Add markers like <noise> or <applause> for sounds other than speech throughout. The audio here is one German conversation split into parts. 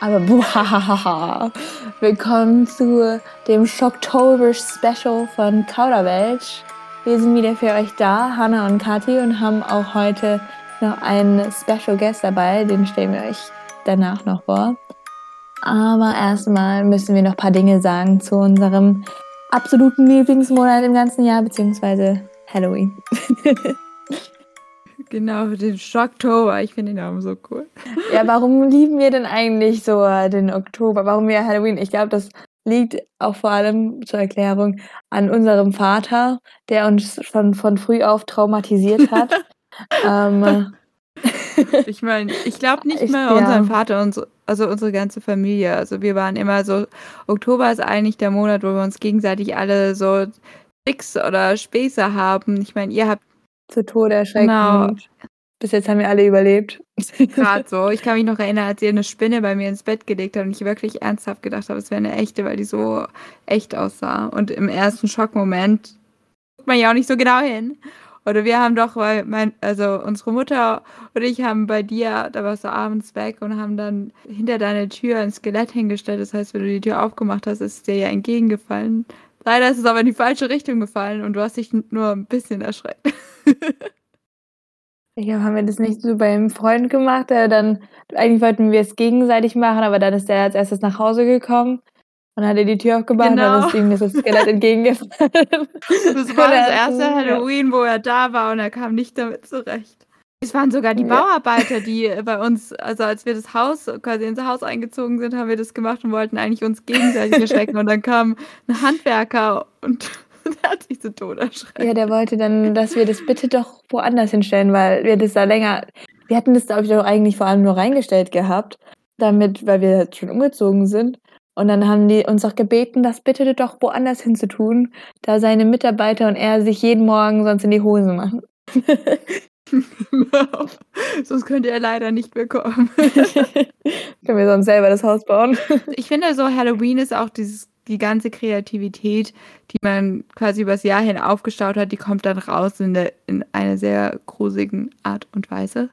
Aber boah, <laughs> willkommen zu dem Shocktober Special von Kauderwelsch. Wir sind wieder für euch da, Hanna und Kathi, und haben auch heute noch einen Special Guest dabei. Den stellen wir euch danach noch vor. Aber erstmal müssen wir noch ein paar Dinge sagen zu unserem absoluten Lieblingsmonat im ganzen Jahr, beziehungsweise Halloween. <laughs> Genau, den Schocktober. Ich finde den Namen so cool. Ja, warum lieben wir denn eigentlich so den Oktober? Warum wir Halloween? Ich glaube, das liegt auch vor allem zur Erklärung an unserem Vater, der uns schon von früh auf traumatisiert hat. <laughs> ähm, ich meine, ich glaube nicht ich, mal unseren ja. Vater und also unsere ganze Familie. Also wir waren immer so, Oktober ist eigentlich der Monat, wo wir uns gegenseitig alle so Tricks oder Späße haben. Ich meine, ihr habt zu Tode erschreckend. Genau. Bis jetzt haben wir alle überlebt. <laughs> Gerade so. Ich kann mich noch erinnern, als ihr eine Spinne bei mir ins Bett gelegt habt und ich wirklich ernsthaft gedacht habe, es wäre eine echte, weil die so echt aussah. Und im ersten Schockmoment guckt man ja auch nicht so genau hin. Oder wir haben doch, weil mein, also unsere Mutter und ich haben bei dir, da warst du abends weg und haben dann hinter deiner Tür ein Skelett hingestellt. Das heißt, wenn du die Tür aufgemacht hast, ist es dir ja entgegengefallen. Leider ist es aber in die falsche Richtung gefallen und du hast dich nur ein bisschen erschreckt. Ja, haben wir das nicht so beim Freund gemacht, der dann, eigentlich wollten wir es gegenseitig machen, aber dann ist der als erstes nach Hause gekommen und hat er die Tür aufgemacht genau. und dann ist ihm das Skelett entgegengefallen. Das war das <laughs> erste Halloween, wo er da war und er kam nicht damit zurecht. Es waren sogar die ja. Bauarbeiter, die bei uns, also als wir das Haus, quasi ins Haus eingezogen sind, haben wir das gemacht und wollten eigentlich uns gegenseitig <laughs> erschrecken. Und dann kam ein Handwerker und <laughs> der hat sich zu Tode erschreckt. Ja, der wollte dann, dass wir das bitte doch woanders hinstellen, weil wir das da länger. Wir hatten das, glaube ich, doch eigentlich vor allem nur reingestellt gehabt, damit, weil wir halt schon umgezogen sind. Und dann haben die uns auch gebeten, das bitte doch woanders hinzutun, da seine Mitarbeiter und er sich jeden Morgen sonst in die Hose machen. <laughs> <laughs> sonst könnte er leider nicht bekommen. <laughs> <laughs> Können wir sonst selber das Haus bauen. ich finde so, Halloween ist auch dieses, die ganze Kreativität, die man quasi übers Jahr hin aufgestaut hat, die kommt dann raus in, der, in einer sehr gruseligen Art und Weise.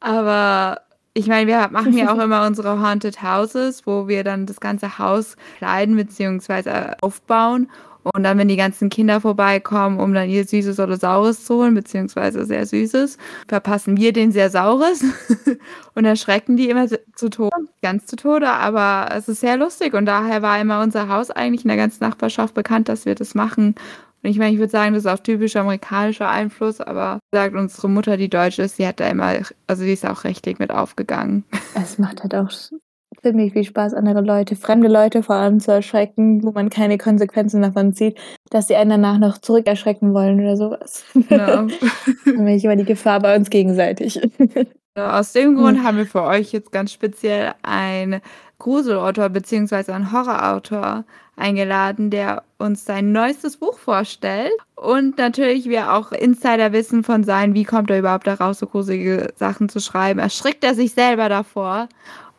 Aber ich meine, wir machen ja auch immer unsere Haunted Houses, wo wir dann das ganze Haus kleiden bzw. aufbauen. Und dann, wenn die ganzen Kinder vorbeikommen, um dann ihr Süßes oder Saures zu holen, beziehungsweise sehr Süßes, verpassen wir den sehr Saures <laughs> und erschrecken die immer zu Tode, ganz zu Tode. Aber es ist sehr lustig und daher war immer unser Haus eigentlich in der ganzen Nachbarschaft bekannt, dass wir das machen. Und ich meine, ich würde sagen, das ist auch typisch amerikanischer Einfluss, aber sagt unsere Mutter, die Deutsche ist, die hat da immer, also die ist auch richtig mit aufgegangen. Es macht halt auch ziemlich viel Spaß, andere Leute, fremde Leute vor allem zu erschrecken, wo man keine Konsequenzen davon zieht, dass sie einen danach noch zurückerschrecken wollen oder sowas. Ja. <laughs> Dann ich immer die Gefahr bei uns gegenseitig. <laughs> Ja, aus dem Grund hm. haben wir für euch jetzt ganz speziell einen Gruselautor bzw. einen Horrorautor eingeladen, der uns sein neuestes Buch vorstellt. Und natürlich wir auch Insider wissen von sein, wie kommt er überhaupt daraus, so gruselige Sachen zu schreiben. Erschrickt er sich selber davor?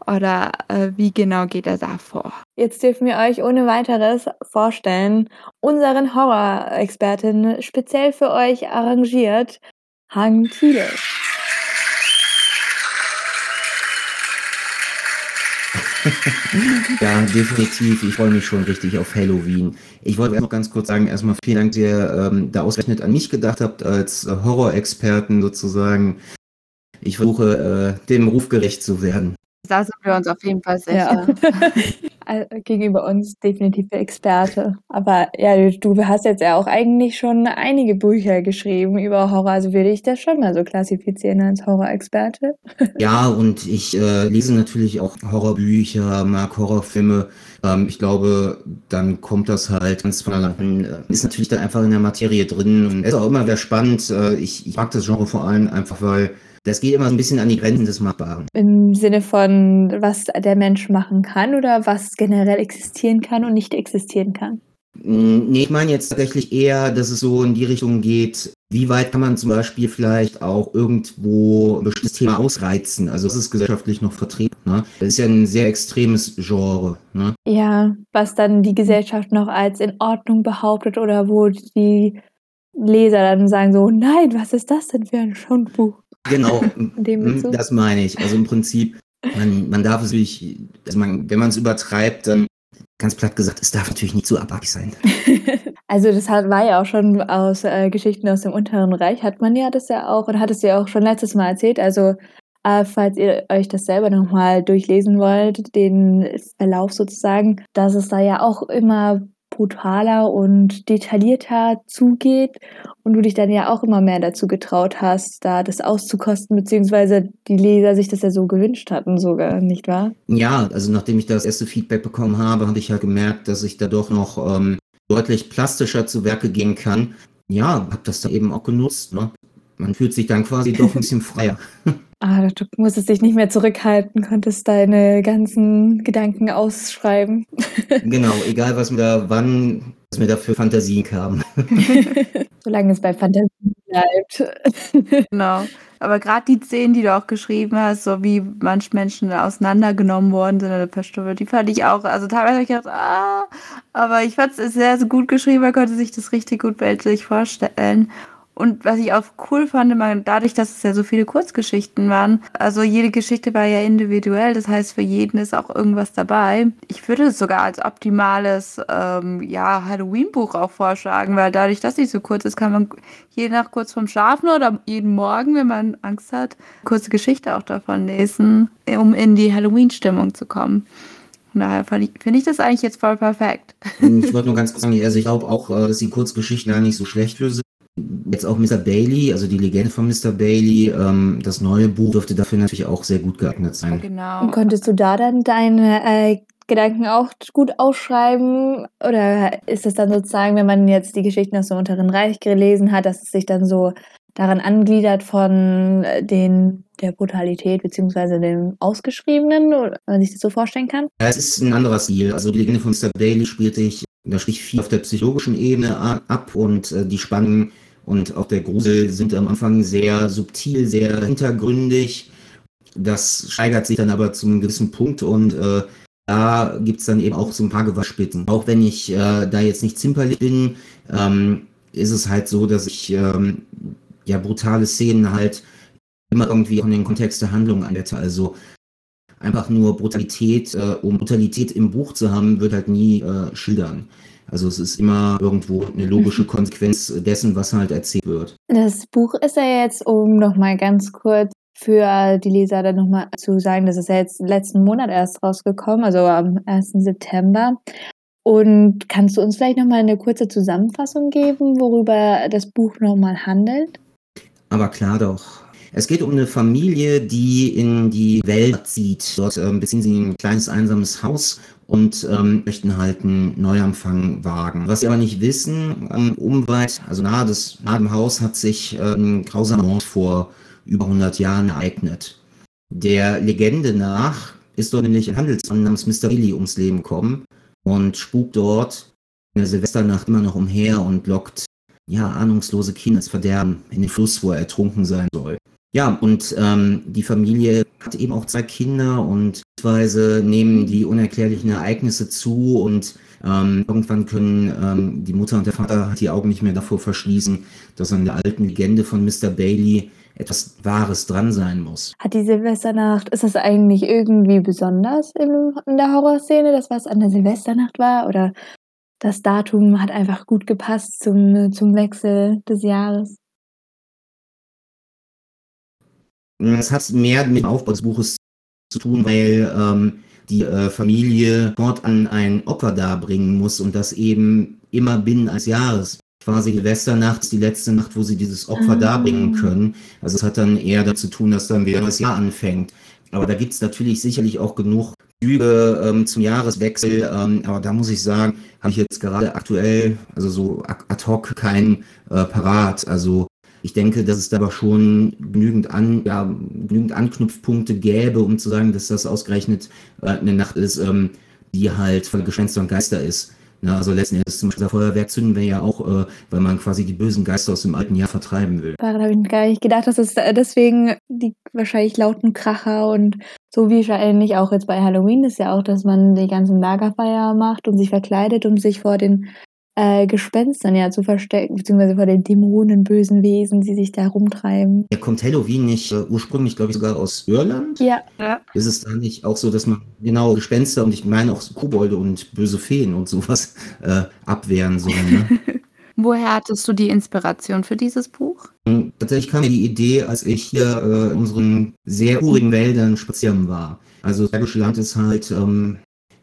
Oder äh, wie genau geht er da vor? Jetzt dürfen wir euch ohne weiteres vorstellen, unseren Horror-Expertin speziell für euch arrangiert, Hang Thiele. <laughs> ja, definitiv. Ich freue mich schon richtig auf Halloween. Ich wollte noch ganz kurz sagen, erstmal vielen Dank, dass ihr ähm, da ausgerechnet an mich gedacht habt, als äh, Horror-Experten sozusagen. Ich versuche, äh, dem Ruf gerecht zu werden. Da sind wir uns auf jeden Fall sicher. <laughs> Ja. Gegenüber uns definitiv der Experte. Aber ja, du hast jetzt ja auch eigentlich schon einige Bücher geschrieben über Horror. Also würde ich das schon mal so klassifizieren als Horror-Experte. <laughs> Ja, und ich äh, lese natürlich auch Horrorbücher, mag Horrorfilme. Ähm, ich glaube, dann kommt das halt ganz von allein. Äh, ist natürlich dann einfach in der Materie drin und ist auch immer sehr spannend. Äh, ich, ich mag das Genre vor allem einfach, weil das geht immer so ein bisschen an die Grenzen des Machbaren. Im Sinne von, was der Mensch machen kann oder was generell existieren kann und nicht existieren kann? Mm, nee, ich meine jetzt tatsächlich eher, dass es so in die Richtung geht, wie weit kann man zum Beispiel vielleicht auch irgendwo ein bestimmtes Thema ausreizen? Also es ist gesellschaftlich noch vertreten. Ne? Das ist ja ein sehr extremes Genre. Ne? Ja, was dann die Gesellschaft noch als in Ordnung behauptet oder wo die Leser dann sagen so, nein, was ist das denn für ein Schundbuch? Genau, <laughs> das meine ich. Also im Prinzip man, man darf es natürlich, also man, wenn man es übertreibt, dann ganz platt gesagt, es darf natürlich nicht zu abartig sein. <laughs> also das hat, war ja auch schon aus äh, Geschichten aus dem Unteren Reich, hat man ja das ja auch und hat es ja auch schon letztes Mal erzählt. Also äh, falls ihr euch das selber nochmal durchlesen wollt, den Verlauf sozusagen, dass es da ja auch immer brutaler und detaillierter zugeht und du dich dann ja auch immer mehr dazu getraut hast, da das auszukosten, beziehungsweise die Leser sich das ja so gewünscht hatten sogar, nicht wahr? Ja, also nachdem ich das erste Feedback bekommen habe, habe ich ja gemerkt, dass ich da doch noch ähm, deutlich plastischer zu Werke gehen kann. Ja, habe das dann eben auch genutzt. Ne? Man fühlt sich dann quasi doch ein bisschen <laughs> freier. Ah, du musstest dich nicht mehr zurückhalten, konntest deine ganzen Gedanken ausschreiben. <laughs> genau, egal was mir da wann, was mir da für Fantasien kam. <laughs> Solange es bei Fantasien bleibt. <laughs> genau. Aber gerade die Szenen, die du auch geschrieben hast, so wie manche Menschen auseinandergenommen worden sind oder verstümmelt, die fand ich auch, also teilweise habe ich gedacht, ah, aber ich fand es sehr, sehr gut geschrieben, man konnte sich das richtig gut bildlich vorstellen. Und was ich auch cool fand, immer dadurch, dass es ja so viele Kurzgeschichten waren, also jede Geschichte war ja individuell, das heißt, für jeden ist auch irgendwas dabei. Ich würde es sogar als optimales ähm, ja, Halloween-Buch auch vorschlagen, weil dadurch, dass sie so kurz ist, kann man je nach kurz vorm Schlafen oder jeden Morgen, wenn man Angst hat, kurze Geschichte auch davon lesen, um in die Halloween-Stimmung zu kommen. Von daher finde ich das eigentlich jetzt voll perfekt. Ich wollte nur ganz kurz sagen, also ich glaube auch, äh, dass die Kurzgeschichten gar nicht so schlecht für sind jetzt auch Mr. Bailey, also die Legende von Mr. Bailey, ähm, das neue Buch dürfte dafür natürlich auch sehr gut geeignet sein. Genau. Und konntest du da dann deine äh, Gedanken auch gut ausschreiben? Oder ist es dann sozusagen, wenn man jetzt die Geschichten aus dem Unteren Reich gelesen hat, dass es sich dann so daran angliedert von äh, den der Brutalität beziehungsweise dem Ausgeschriebenen, oder man sich das so vorstellen kann? Ja, es ist ein anderer Stil. Also die Legende von Mr. Bailey spielte ich, da spricht viel auf der psychologischen Ebene ab und äh, die Spannungen und auch der Grusel sind am Anfang sehr subtil, sehr hintergründig. Das steigert sich dann aber zu einem gewissen Punkt und äh, da gibt es dann eben auch so ein paar Gewaschspitzen. Auch wenn ich äh, da jetzt nicht zimperlich bin, ähm, ist es halt so, dass ich ähm, ja brutale Szenen halt immer irgendwie auch in den Kontext der Handlung anwette. Also einfach nur Brutalität, äh, um Brutalität im Buch zu haben, wird halt nie äh, schildern. Also es ist immer irgendwo eine logische Konsequenz dessen, was halt erzählt wird. Das Buch ist ja jetzt, um nochmal ganz kurz für die Leser dann nochmal zu sagen, das ist ja jetzt letzten Monat erst rausgekommen, also am 1. September. Und kannst du uns vielleicht nochmal eine kurze Zusammenfassung geben, worüber das Buch nochmal handelt? Aber klar doch. Es geht um eine Familie, die in die Welt zieht. Dort ähm, beziehen sie ein kleines einsames Haus und ähm, möchten halt einen Neuanfang wagen. Was sie aber nicht wissen, ähm, unweit, also nahe, des, nahe dem Haus hat sich äh, ein grausamer Mord vor über 100 Jahren ereignet. Der Legende nach ist dort nämlich ein Handelsmann namens Mr. Billy ums Leben gekommen und spukt dort in der Silvesternacht immer noch umher und lockt ja ahnungslose Kinder ins Verderben in den Fluss, wo er ertrunken sein soll. Ja, und ähm, die Familie hat eben auch zwei Kinder und weise nehmen die unerklärlichen Ereignisse zu und ähm, irgendwann können ähm, die Mutter und der Vater die Augen nicht mehr davor verschließen, dass an der alten Legende von Mr. Bailey etwas Wahres dran sein muss. Hat die Silvesternacht, ist das eigentlich irgendwie besonders in, in der Horrorszene, dass was an der Silvesternacht war? Oder das Datum hat einfach gut gepasst zum, zum Wechsel des Jahres? Es hat mehr mit dem Aufbau des Buches zu tun, weil ähm, die äh, Familie fortan ein Opfer darbringen muss und das eben immer binnen eines Jahres. Quasi Silvesternacht ist die letzte Nacht, wo sie dieses Opfer ah. darbringen können. Also es hat dann eher dazu tun, dass dann wieder das Jahr anfängt. Aber da gibt es natürlich sicherlich auch genug Züge ähm, zum Jahreswechsel. Ähm, aber da muss ich sagen, habe ich jetzt gerade aktuell, also so ad hoc kein äh, parat. Also ich denke, dass es da aber schon genügend, an, ja, genügend Anknüpfpunkte gäbe, um zu sagen, dass das ausgerechnet äh, eine Nacht ist, ähm, die halt voller Gespenster und Geister ist. Ja, also letzten Endes zum Beispiel Feuerwerk zünden wir ja auch, äh, weil man quasi die bösen Geister aus dem alten Jahr vertreiben will. Daran habe ich gar nicht gedacht, dass es äh, deswegen die wahrscheinlich lauten Kracher und so wie wahrscheinlich auch jetzt bei Halloween ist ja auch, dass man die ganzen Lagerfeier macht und sich verkleidet, um sich vor den äh, Gespenstern ja zu verstecken, beziehungsweise vor den Dämonen, bösen Wesen, die sich da rumtreiben. Ja, kommt Halloween nicht äh, ursprünglich, glaube ich, sogar aus Irland? Ja. Ja. Ist es da nicht auch so, dass man genau Gespenster und ich meine auch Kobolde und böse Feen und sowas äh, abwehren soll? Ne? <laughs> Woher hattest du die Inspiration für dieses Buch? Und tatsächlich kam mir die Idee, als ich hier äh, in unseren sehr urigen Wäldern spazieren war. Also das Bergische Land ist halt ähm,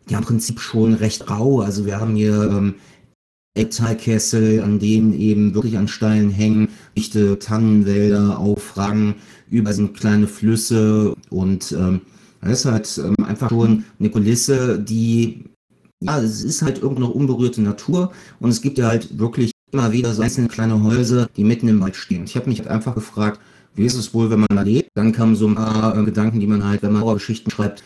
ja im Prinzip schon recht rau. Also wir haben hier ähm, Eckteilkessel, an denen eben wirklich an Steilen hängen, dichte Tannenwälder aufragen, über sind kleine Flüsse und ähm, das ist halt ähm, einfach schon eine Kulisse, die ja, es ist halt irgendwo noch unberührte Natur und es gibt ja halt wirklich immer wieder so einzelne kleine Häuser, die mitten im Wald stehen. Ich habe mich halt einfach gefragt, wie ist es wohl, wenn man da lebt? Dann kamen so ein paar äh, Gedanken, die man halt, wenn man Horrorgeschichten schreibt,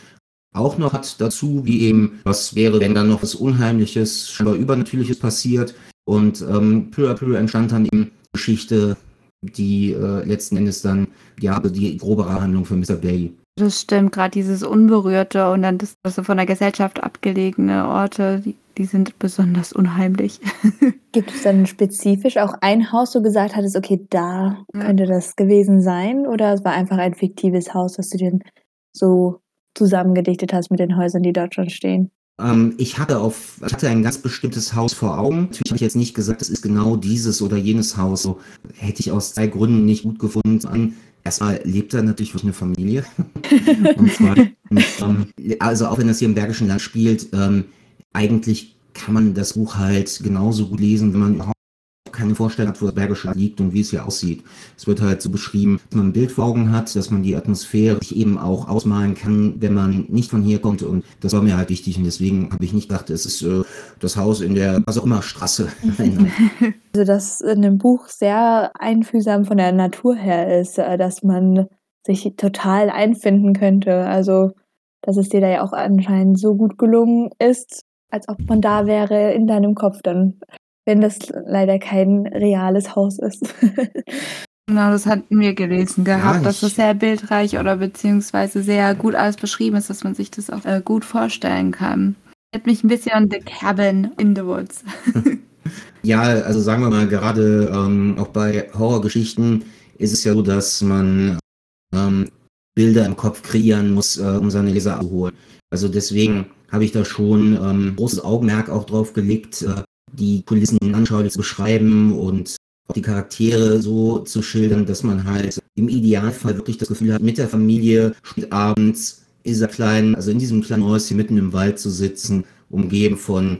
auch noch hat dazu, wie eben, was wäre, wenn dann noch was Unheimliches, scheinbar Übernatürliches passiert. Und ähm, peu à peu entstand dann eben Geschichte, die äh, letzten Endes dann, ja, die grobere Handlung für Mr. Bailey. Das stimmt, gerade dieses Unberührte und dann das, das so von der Gesellschaft abgelegene Orte, die, die sind besonders unheimlich. <laughs> Gibt es dann spezifisch auch ein Haus, wo du gesagt hattest, okay, da Ja. könnte das gewesen sein? Oder es war einfach ein fiktives Haus, das du dir so zusammengedichtet hast mit den Häusern, die dort schon stehen? Ähm, ich hatte auf, ich hatte ein ganz bestimmtes Haus vor Augen. Natürlich habe ich jetzt nicht gesagt, es ist genau dieses oder jenes Haus. So hätte ich aus zwei Gründen nicht gut gefunden. Erstmal lebt da natürlich wirklich eine Familie. <laughs> Und zweitens, ähm, also auch wenn das hier im Bergischen Land spielt, ähm, eigentlich kann man das Buch halt genauso gut lesen, wenn man überhaupt keine Vorstellung hat, wo das Bergische liegt und wie es hier aussieht. Es wird halt so beschrieben, dass man ein Bild vor Augen hat, dass man die Atmosphäre sich eben auch ausmalen kann, wenn man nicht von hier kommt und das war mir halt wichtig und deswegen habe ich nicht gedacht, es ist äh, das Haus in der, was auch immer, Straße. <laughs> <laughs> Also, dass in dem Buch sehr einfühlsam von der Natur her ist, äh, dass man sich total einfinden könnte. Also, dass es dir da ja auch anscheinend so gut gelungen ist, als ob man da wäre in deinem Kopf dann, wenn das leider kein reales Haus ist. <laughs> Genau, das hatten wir gelesen gehabt, dass das sehr bildreich oder beziehungsweise sehr gut alles beschrieben ist, dass man sich das auch äh, gut vorstellen kann. Hat mich ein bisschen an The Cabin in the Woods. <laughs> Ja, also sagen wir mal, gerade ähm, auch bei Horrorgeschichten ist es ja so, dass man ähm, Bilder im Kopf kreieren muss, äh, um seine Leser abzuholen. Also deswegen habe ich da schon ähm, großes Augenmerk auch drauf gelegt, äh, die Kulissen anschaulich zu beschreiben und auch die Charaktere so zu schildern, dass man halt im Idealfall wirklich das Gefühl hat, mit der Familie abends in dieser kleinen, also in diesem kleinen Häuschen mitten im Wald zu sitzen, umgeben von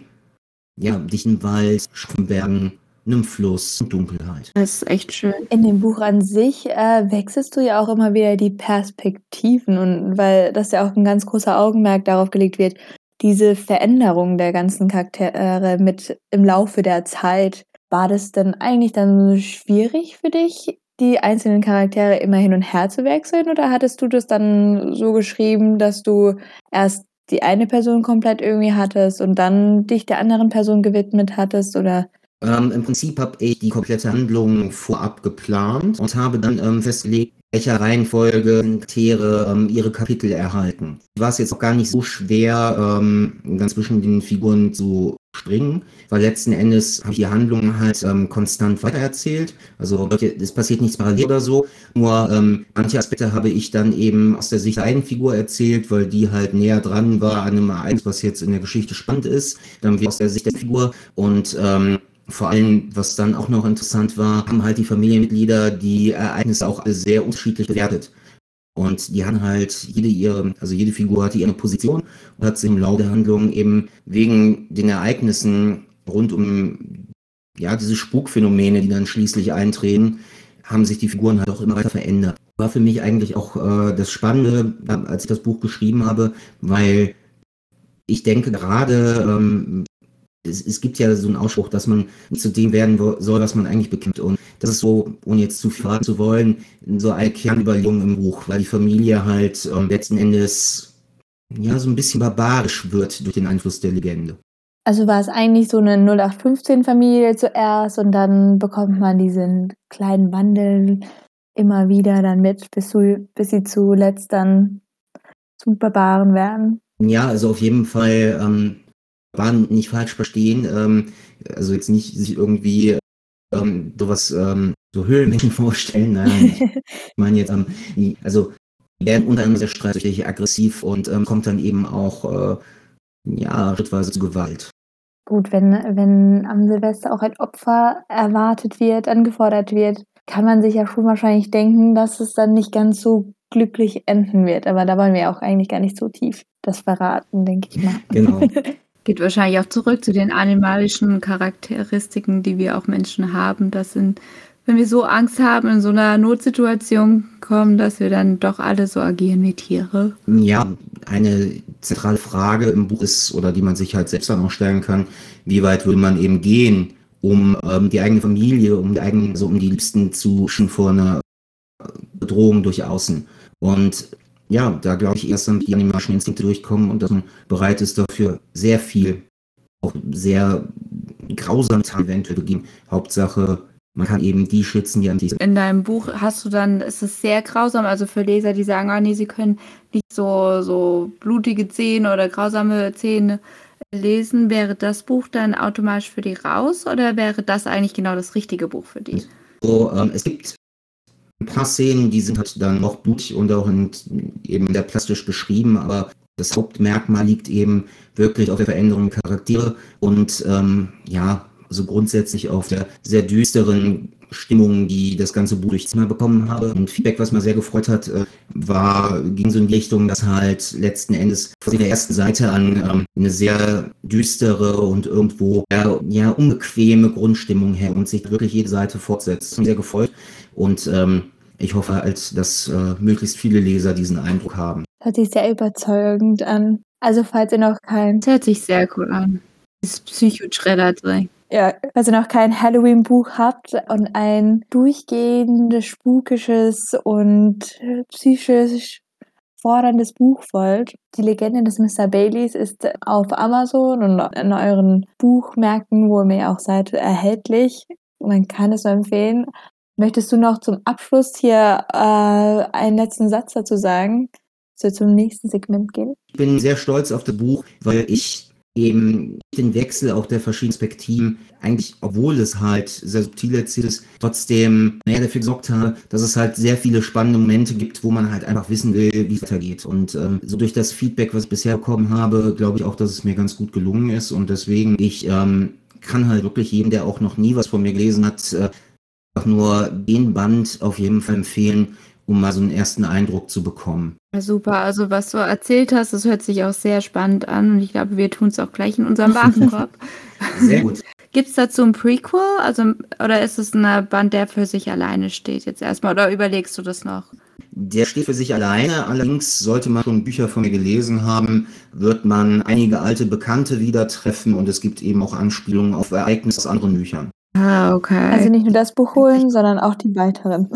ja, dichten Wald, scharfen Bergen, einem Fluss und Dunkelheit. Das ist echt schön. In dem Buch an sich äh, wechselst du ja auch immer wieder die Perspektiven und weil das ja auch ein ganz großer Augenmerk darauf gelegt wird, diese Veränderung der ganzen Charaktere mit im Laufe der Zeit. War das denn eigentlich dann schwierig für dich, die einzelnen Charaktere immer hin und her zu wechseln oder hattest du das dann so geschrieben, dass du erst die eine Person komplett irgendwie hattest und dann dich der anderen Person gewidmet hattest oder Ähm, Im Prinzip habe ich die komplette Handlung vorab geplant und habe dann ähm, festgelegt, welcher Reihenfolge Charaktere ähm, ihre Kapitel erhalten. War es jetzt auch gar nicht so schwer, ähm, dann zwischen den Figuren zu springen, weil letzten Endes habe ich die Handlung halt ähm, konstant weitererzählt. Also es passiert nichts parallel oder so. Nur ähm, manche Aspekte habe ich dann eben aus der Sicht der einen Figur erzählt, weil die halt näher dran war an einem Ereignis, was jetzt in der Geschichte spannend ist. Dann wieder aus der Sicht der Figur und ähm, vor allem, was dann auch noch interessant war, haben halt die Familienmitglieder die Ereignisse auch alle sehr unterschiedlich bewertet. Und die haben halt jede ihre, also jede Figur hatte ihre Position und hat sich im Laufe der Handlung eben wegen den Ereignissen rund um ja diese Spukphänomene, die dann schließlich eintreten, haben sich die Figuren halt auch immer weiter verändert. War für mich eigentlich auch äh, das Spannende, als ich das Buch geschrieben habe, weil ich denke gerade ähm, es, es gibt ja so einen Ausspruch, dass man zu dem werden soll, was man eigentlich bekämpft. Und das ist so, ohne jetzt zu viel zu wollen, so eine Kernüberlegung im Buch, weil die Familie halt ähm, letzten Endes ja so ein bisschen barbarisch wird durch den Einfluss der Legende. Also war es eigentlich so eine 0815-Familie zuerst und dann bekommt man diesen kleinen Wandel immer wieder dann mit, bis, zu, bis sie zuletzt dann zu Barbaren werden. Ja, also auf jeden Fall ähm, war nicht falsch verstehen. Ähm, also jetzt nicht sich irgendwie ähm, sowas, ähm, so Höhlenmenschen <laughs> vorstellen. Nein, ich <laughs> meine jetzt, ähm, also die werden unter anderem sehr streitsüchtig, aggressiv und ähm, kommt dann eben auch äh, ja, schrittweise zu Gewalt. Gut, wenn, wenn am Silvester auch ein Opfer erwartet wird, angefordert wird, kann man sich ja schon wahrscheinlich denken, dass es dann nicht ganz so glücklich enden wird. Aber da wollen wir auch eigentlich gar nicht so tief das verraten, denke ich mal. Genau. <laughs> Geht wahrscheinlich auch zurück zu den animalischen Charakteristiken, die wir auch Menschen haben. Das sind, wenn wir so Angst haben, in so einer Notsituation kommen, dass wir dann doch alle so agieren wie Tiere. Ja, eine zentrale Frage im Buch ist, oder die man sich halt selbst dann auch stellen kann, wie weit würde man eben gehen, um ähm, die eigene Familie, um die eigenen, so um die Liebsten zu schützen vor einer Bedrohung durch Außen. Und ja, da glaube ich erst dann die animalischen Instinkte durchkommen und dass man bereit ist dafür sehr viel, auch sehr grausam eventuell begehen. Hauptsache, man kann eben die schützen, die an sich In deinem Buch hast du dann, ist es sehr grausam, also für Leser, die sagen, oh nee, sie können nicht so, so blutige Zähne oder grausame Zähne lesen, wäre das Buch dann automatisch für die raus oder wäre das eigentlich genau das richtige Buch für die? So, ähm, es gibt ein paar Szenen, die sind halt dann noch blutig und auch in, eben sehr plastisch beschrieben, aber das Hauptmerkmal liegt eben wirklich auf der Veränderung der Charaktere und ähm, ja, also grundsätzlich auf der sehr düsteren Stimmung, die das ganze Buch durchs Zimmer bekommen habe. Und Feedback, was mir sehr gefreut hat, äh, war, ging so in die Richtung, dass halt letzten Endes von der ersten Seite an ähm, eine sehr düstere und irgendwo ja, ja unbequeme Grundstimmung her und sich wirklich jede Seite fortsetzt. Sehr gefreut. Und ähm, ich hoffe halt, dass äh, möglichst viele Leser diesen Eindruck haben. Das hört sich sehr überzeugend an. Also falls ihr noch kein... Das hört sich sehr cool an. Das Psycho-Schredder drin. Ja, falls ihr noch kein Halloween-Buch habt und ein durchgehendes, spukisches und psychisch forderndes Buch wollt. Die Legende des Mr. Baileys ist auf Amazon und in euren Buchmärkten, wo ihr mir auch seid, erhältlich. Man kann es so empfehlen. Möchtest du noch zum Abschluss hier äh, einen letzten Satz dazu sagen, dass wir zum nächsten Segment gehen? Ich bin sehr stolz auf das Buch, weil ich eben den Wechsel auch der verschiedenen Perspektiven, eigentlich, obwohl es halt sehr subtil erzählt ist, trotzdem mehr dafür gesorgt habe, dass es halt sehr viele spannende Momente gibt, wo man halt einfach wissen will, wie es weitergeht. Und ähm, so durch das Feedback, was ich bisher bekommen habe, glaube ich auch, dass es mir ganz gut gelungen ist. Und deswegen, ich ähm, kann halt wirklich jedem, der auch noch nie was von mir gelesen hat, äh, nur den Band auf jeden Fall empfehlen, um mal so einen ersten Eindruck zu bekommen. Ja, super, also was du erzählt hast, das hört sich auch sehr spannend an und ich glaube, wir tun es auch gleich in unserem <laughs> Warenkorb. Sehr gut. Gibt es dazu ein Prequel? Also, oder ist es ein Band, der für sich alleine steht jetzt erstmal? Oder überlegst du das noch? Der steht für sich alleine, allerdings sollte man schon Bücher von mir gelesen haben, wird man einige alte Bekannte wieder treffen und es gibt eben auch Anspielungen auf Ereignisse aus anderen Büchern. Ah, okay. Also nicht nur das Buch holen, sondern auch die weiteren.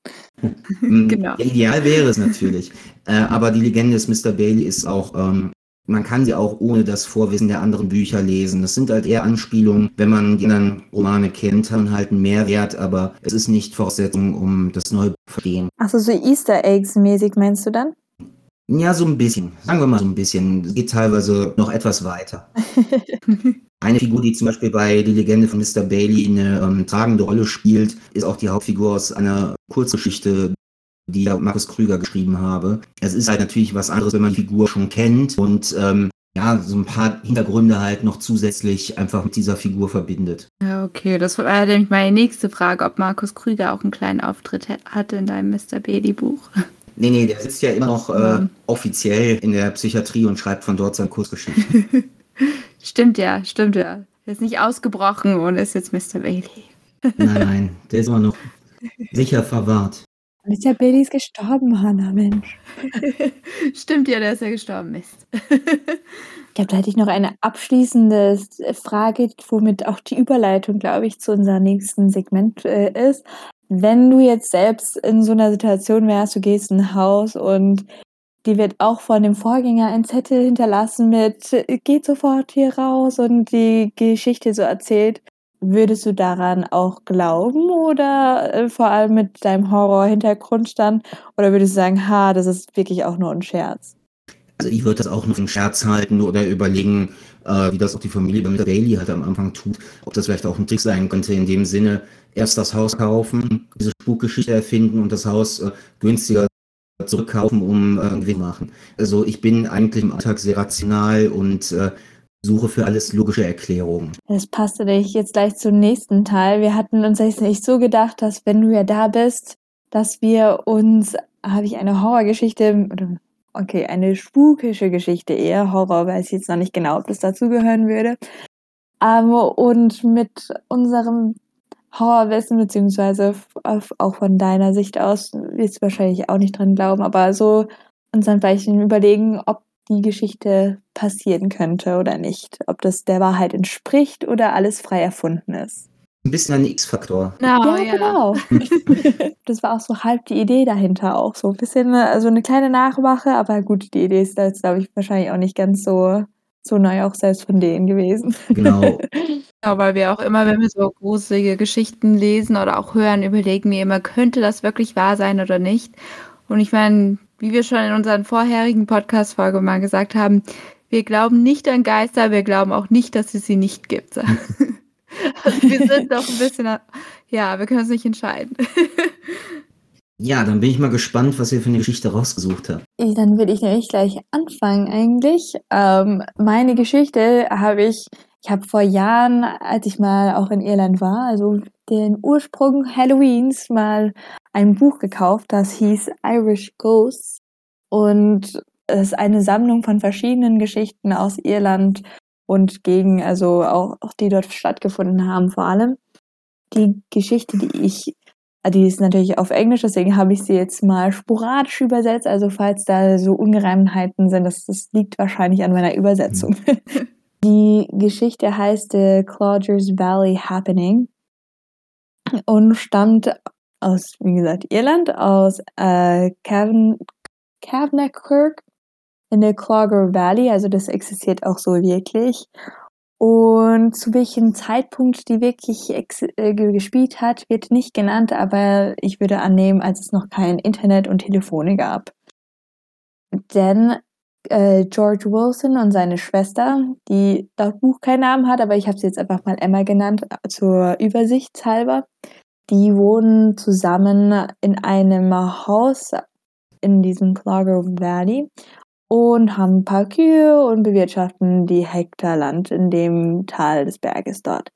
<laughs> genau. Ideal wäre es natürlich. äh, aber die Legende des Mr. Bailey ist auch, ähm, man kann sie auch ohne das Vorwissen der anderen Bücher lesen. Das sind halt eher Anspielungen. Wenn man die anderen Romane kennt, haben halt einen Mehrwert, aber es ist nicht Voraussetzung, um das neue zu verstehen. Achso, so Easter Eggs mäßig meinst du dann? Ja, so ein bisschen. Sagen wir mal so ein bisschen. Es geht teilweise noch etwas weiter. <laughs> Eine Figur, die zum Beispiel bei Die Legende von Mr. Bailey eine ähm, tragende Rolle spielt, ist auch die Hauptfigur aus einer Kurzgeschichte, die ja Markus Krüger geschrieben habe. Es ist halt natürlich was anderes, wenn man die Figur schon kennt und ähm, ja, so ein paar Hintergründe halt noch zusätzlich einfach mit dieser Figur verbindet. Ja, okay, das war nämlich meine nächste Frage, ob Markus Krüger auch einen kleinen Auftritt hatte in deinem Mr. Bailey Buch. Nee, nee, der sitzt ja immer noch äh, offiziell in der Psychiatrie und schreibt von dort seine Kurzgeschichten. <laughs> stimmt ja, stimmt ja. Der ist nicht ausgebrochen und ist jetzt Mr. Bailey. nein, nein, der ist immer noch sicher verwahrt. Mr. Bailey ist gestorben, Hannah, Mensch. <laughs> stimmt ja, der ist ja gestorben, Mist. <laughs> ich glaube, da hätte ich noch eine abschließende Frage, womit auch die Überleitung, glaube ich, zu unserem nächsten Segment äh, ist. Wenn du jetzt selbst in so einer Situation wärst, du gehst in ein Haus und die wird auch von dem Vorgänger ein Zettel hinterlassen mit geht sofort hier raus und die Geschichte so erzählt. Würdest du daran auch glauben oder äh, vor allem mit deinem Horror-Hintergrund stand? Oder würdest du sagen, ha, das ist wirklich auch nur ein Scherz? Also ich würde das auch noch einen Scherz halten oder überlegen, äh, wie das auch die Familie bei Mr. Bailey halt am Anfang tut, ob das vielleicht auch ein Trick sein könnte, in dem Sinne, erst das Haus kaufen, diese Spukgeschichte erfinden und das Haus äh, günstiger zurückkaufen, um äh, Gewinn machen. Also ich bin eigentlich im Alltag sehr rational und äh, suche für alles logische Erklärungen. Das passte dich jetzt gleich zum nächsten Teil. Wir hatten uns echt so gedacht, dass wenn du ja da bist, dass wir uns, habe ich eine Horrorgeschichte, okay, eine spukische Geschichte eher, Horror weiß ich jetzt noch nicht genau, ob das dazugehören würde, ähm, und mit unserem Horrorwissen, beziehungsweise auch von deiner Sicht aus, wirst du wahrscheinlich auch nicht dran glauben, aber so uns dann vielleicht überlegen, ob die Geschichte passieren könnte oder nicht. Ob das der Wahrheit entspricht oder alles frei erfunden ist. Ein bisschen ein X-Faktor. Genau, ja, ja, genau. <laughs> das war auch so halb die Idee dahinter auch. So ein bisschen, also eine kleine Nachmache, aber gut, die Idee ist da jetzt, glaube ich, wahrscheinlich auch nicht ganz so, so neu auch selbst von denen gewesen. Genau. <laughs> Genau, weil wir auch immer, wenn wir so gruselige Geschichten lesen oder auch hören, überlegen wir immer, könnte das wirklich wahr sein oder nicht? Und ich meine, wie wir schon in unseren vorherigen Podcast-Folgen mal gesagt haben, wir glauben nicht an Geister, wir glauben auch nicht, dass es sie nicht gibt. <laughs> Also <laughs> wir sind doch ein bisschen, ja, wir können uns nicht entscheiden. <laughs> Ja, dann bin ich mal gespannt, was ihr für eine Geschichte rausgesucht habt. Dann würde ich nämlich gleich anfangen eigentlich. Ähm, meine Geschichte habe ich, ich habe vor Jahren, als ich mal auch in Irland war, also den Ursprung Halloweens mal ein Buch gekauft, das hieß Irish Ghosts. Und es ist eine Sammlung von verschiedenen Geschichten aus Irland und gegen, also auch, auch die dort stattgefunden haben vor allem. Die Geschichte, die ich, die ist natürlich auf Englisch, deswegen habe ich sie jetzt mal sporadisch übersetzt. Also falls da so Ungereimtheiten sind, das, das liegt wahrscheinlich an meiner Übersetzung. Mhm. <laughs> <laughs> Die Geschichte heißt The Clodger's Valley Happening und stammt aus, wie gesagt, Irland, aus äh, Cavan, Kirk in der Clogger Valley, also das existiert auch so wirklich. Und zu welchem Zeitpunkt die wirklich äh, gespielt hat, wird nicht genannt, aber ich würde annehmen, als es noch kein Internet und Telefone gab. Denn äh, George Wilson und seine Schwester, die laut Buch keinen Namen hat, aber ich habe sie jetzt einfach mal Emma genannt, äh, zur Übersichtshalber, die wohnen zusammen in einem Haus in diesem Clogger Valley und haben ein paar Kühe und bewirtschaften die Hektar Land in dem Tal des Berges dort.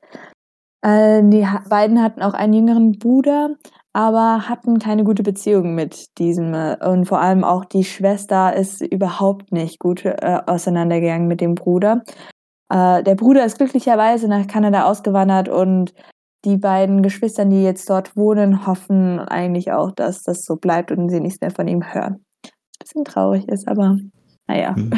Äh, die beiden hatten auch einen jüngeren Bruder, aber hatten keine gute Beziehung mit diesem. Äh, und vor allem auch die Schwester ist überhaupt nicht gut äh, auseinandergegangen mit dem Bruder. Äh, der Bruder ist glücklicherweise nach Kanada ausgewandert und die beiden Geschwister, die jetzt dort wohnen, hoffen eigentlich auch, dass das so bleibt und sie nichts mehr von ihm hören. Was ein bisschen traurig ist, aber naja, hm.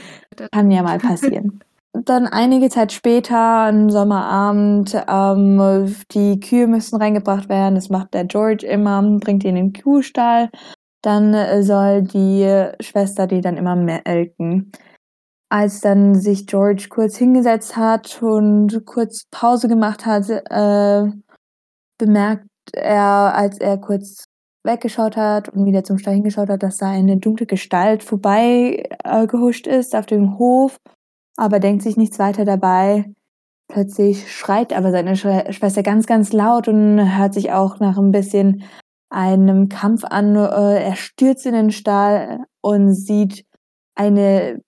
<laughs> kann ja mal passieren. <laughs> Dann einige Zeit später, am Sommerabend, ähm, die Kühe müssen reingebracht werden. Das macht der George immer, bringt die in den Kuhstall. Dann äh, soll die Schwester die dann immer melken. Als dann sich George kurz hingesetzt hat und kurz Pause gemacht hat, äh, bemerkt er, als er kurz weggeschaut hat und wieder zum Stall hingeschaut hat, dass da eine dunkle Gestalt vorbei äh, ist auf dem Hof, aber denkt sich nichts weiter dabei. Plötzlich schreit aber seine Sch Schwester ganz, ganz laut und hört sich auch nach ein bisschen einem Kampf an. Äh, er stürzt in den Stall und sieht eine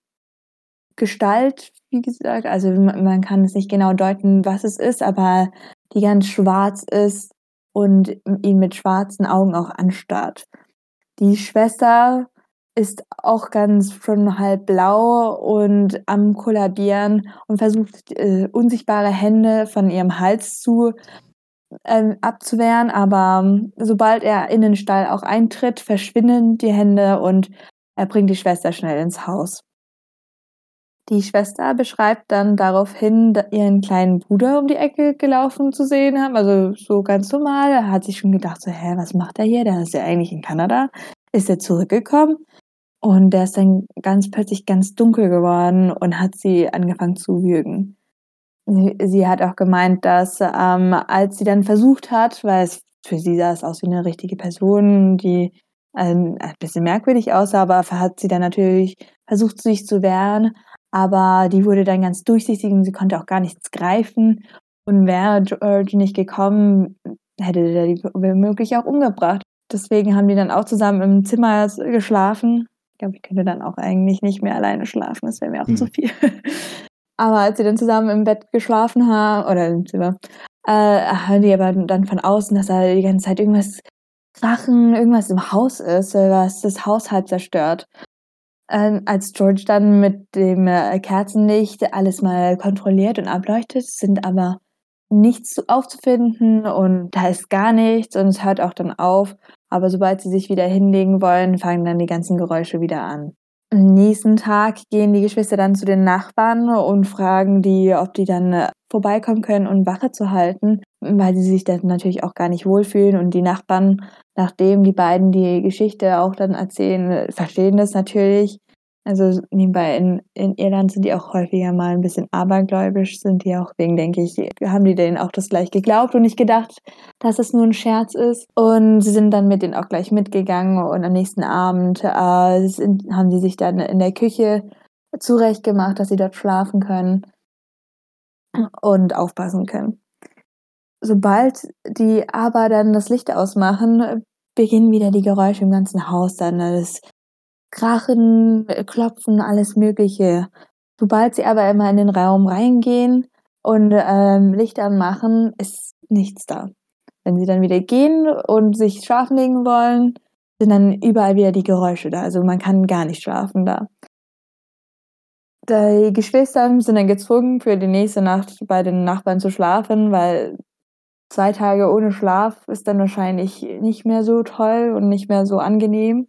Gestalt, wie gesagt, also man kann es nicht genau deuten, was es ist, aber die ganz schwarz ist und ihn mit schwarzen Augen auch anstarrt. Die Schwester ist auch ganz schon halb blau und am kollabieren und versucht äh, unsichtbare Hände von ihrem Hals zu äh, abzuwehren, aber sobald er in den Stall auch eintritt, verschwinden die Hände und er bringt die Schwester schnell ins Haus. Die Schwester beschreibt dann daraufhin, ihren kleinen Bruder um die Ecke gelaufen zu sehen haben, also so ganz normal. Er hat sich schon gedacht, so, hä, was macht er hier? Der ist ja eigentlich in Kanada. Ist er zurückgekommen? Und der ist dann ganz plötzlich ganz dunkel geworden und hat sie angefangen zu würgen. Sie, sie hat auch gemeint, dass ähm, als sie dann versucht hat, weil es für sie sah es aus wie eine richtige Person, die ein, ein bisschen merkwürdig aussah, aber hat sie dann natürlich versucht, sich zu wehren. Aber die wurde dann ganz durchsichtig und sie konnte auch gar nichts greifen. Und wäre George nicht gekommen, hätte der die womöglich auch umgebracht. Deswegen haben die dann auch zusammen im Zimmer geschlafen. Ich glaube, ich könnte dann auch eigentlich nicht mehr alleine schlafen. Das wäre mir auch hm. zu viel. <laughs> aber als sie dann zusammen im Bett geschlafen haben, oder im Zimmer, äh, hören die aber dann von außen, dass da die ganze Zeit irgendwas Krachen, irgendwas im Haus ist, was das Haus halb zerstört. Ähm, als George dann mit dem äh, Kerzenlicht alles mal kontrolliert und ableuchtet, sind aber nichts aufzufinden und da ist gar nichts und es hört auch dann auf. Aber sobald sie sich wieder hinlegen wollen, fangen dann die ganzen Geräusche wieder an. Am nächsten Tag gehen die Geschwister dann zu den Nachbarn und fragen die, ob die dann äh, vorbeikommen können, um Wache zu halten, weil sie sich dann natürlich auch gar nicht wohlfühlen. Und die Nachbarn, nachdem die beiden die Geschichte auch dann erzählen, verstehen das natürlich also nebenbei in, in Irland sind die auch häufiger mal ein bisschen abergläubisch, sind die auch wegen, denke ich, haben die denen auch das gleich geglaubt und nicht gedacht, dass es nur ein Scherz ist. Und sie sind dann mit denen auch gleich mitgegangen und am nächsten Abend äh, sind, haben die sich dann in der Küche zurechtgemacht, dass sie dort schlafen können und aufpassen können. Sobald die aber dann das Licht ausmachen, beginnen wieder die Geräusche im ganzen Haus dann. Das Krachen, Klopfen, alles Mögliche. Sobald sie aber immer in den Raum reingehen und ähm, Licht anmachen, ist nichts da. Wenn sie dann wieder gehen und sich schlafen legen wollen, sind dann überall wieder die Geräusche da. Also man kann gar nicht schlafen da. Die Geschwister sind dann gezwungen, für die nächste Nacht bei den Nachbarn zu schlafen, weil zwei Tage ohne Schlaf ist dann wahrscheinlich nicht mehr so toll und nicht mehr so angenehm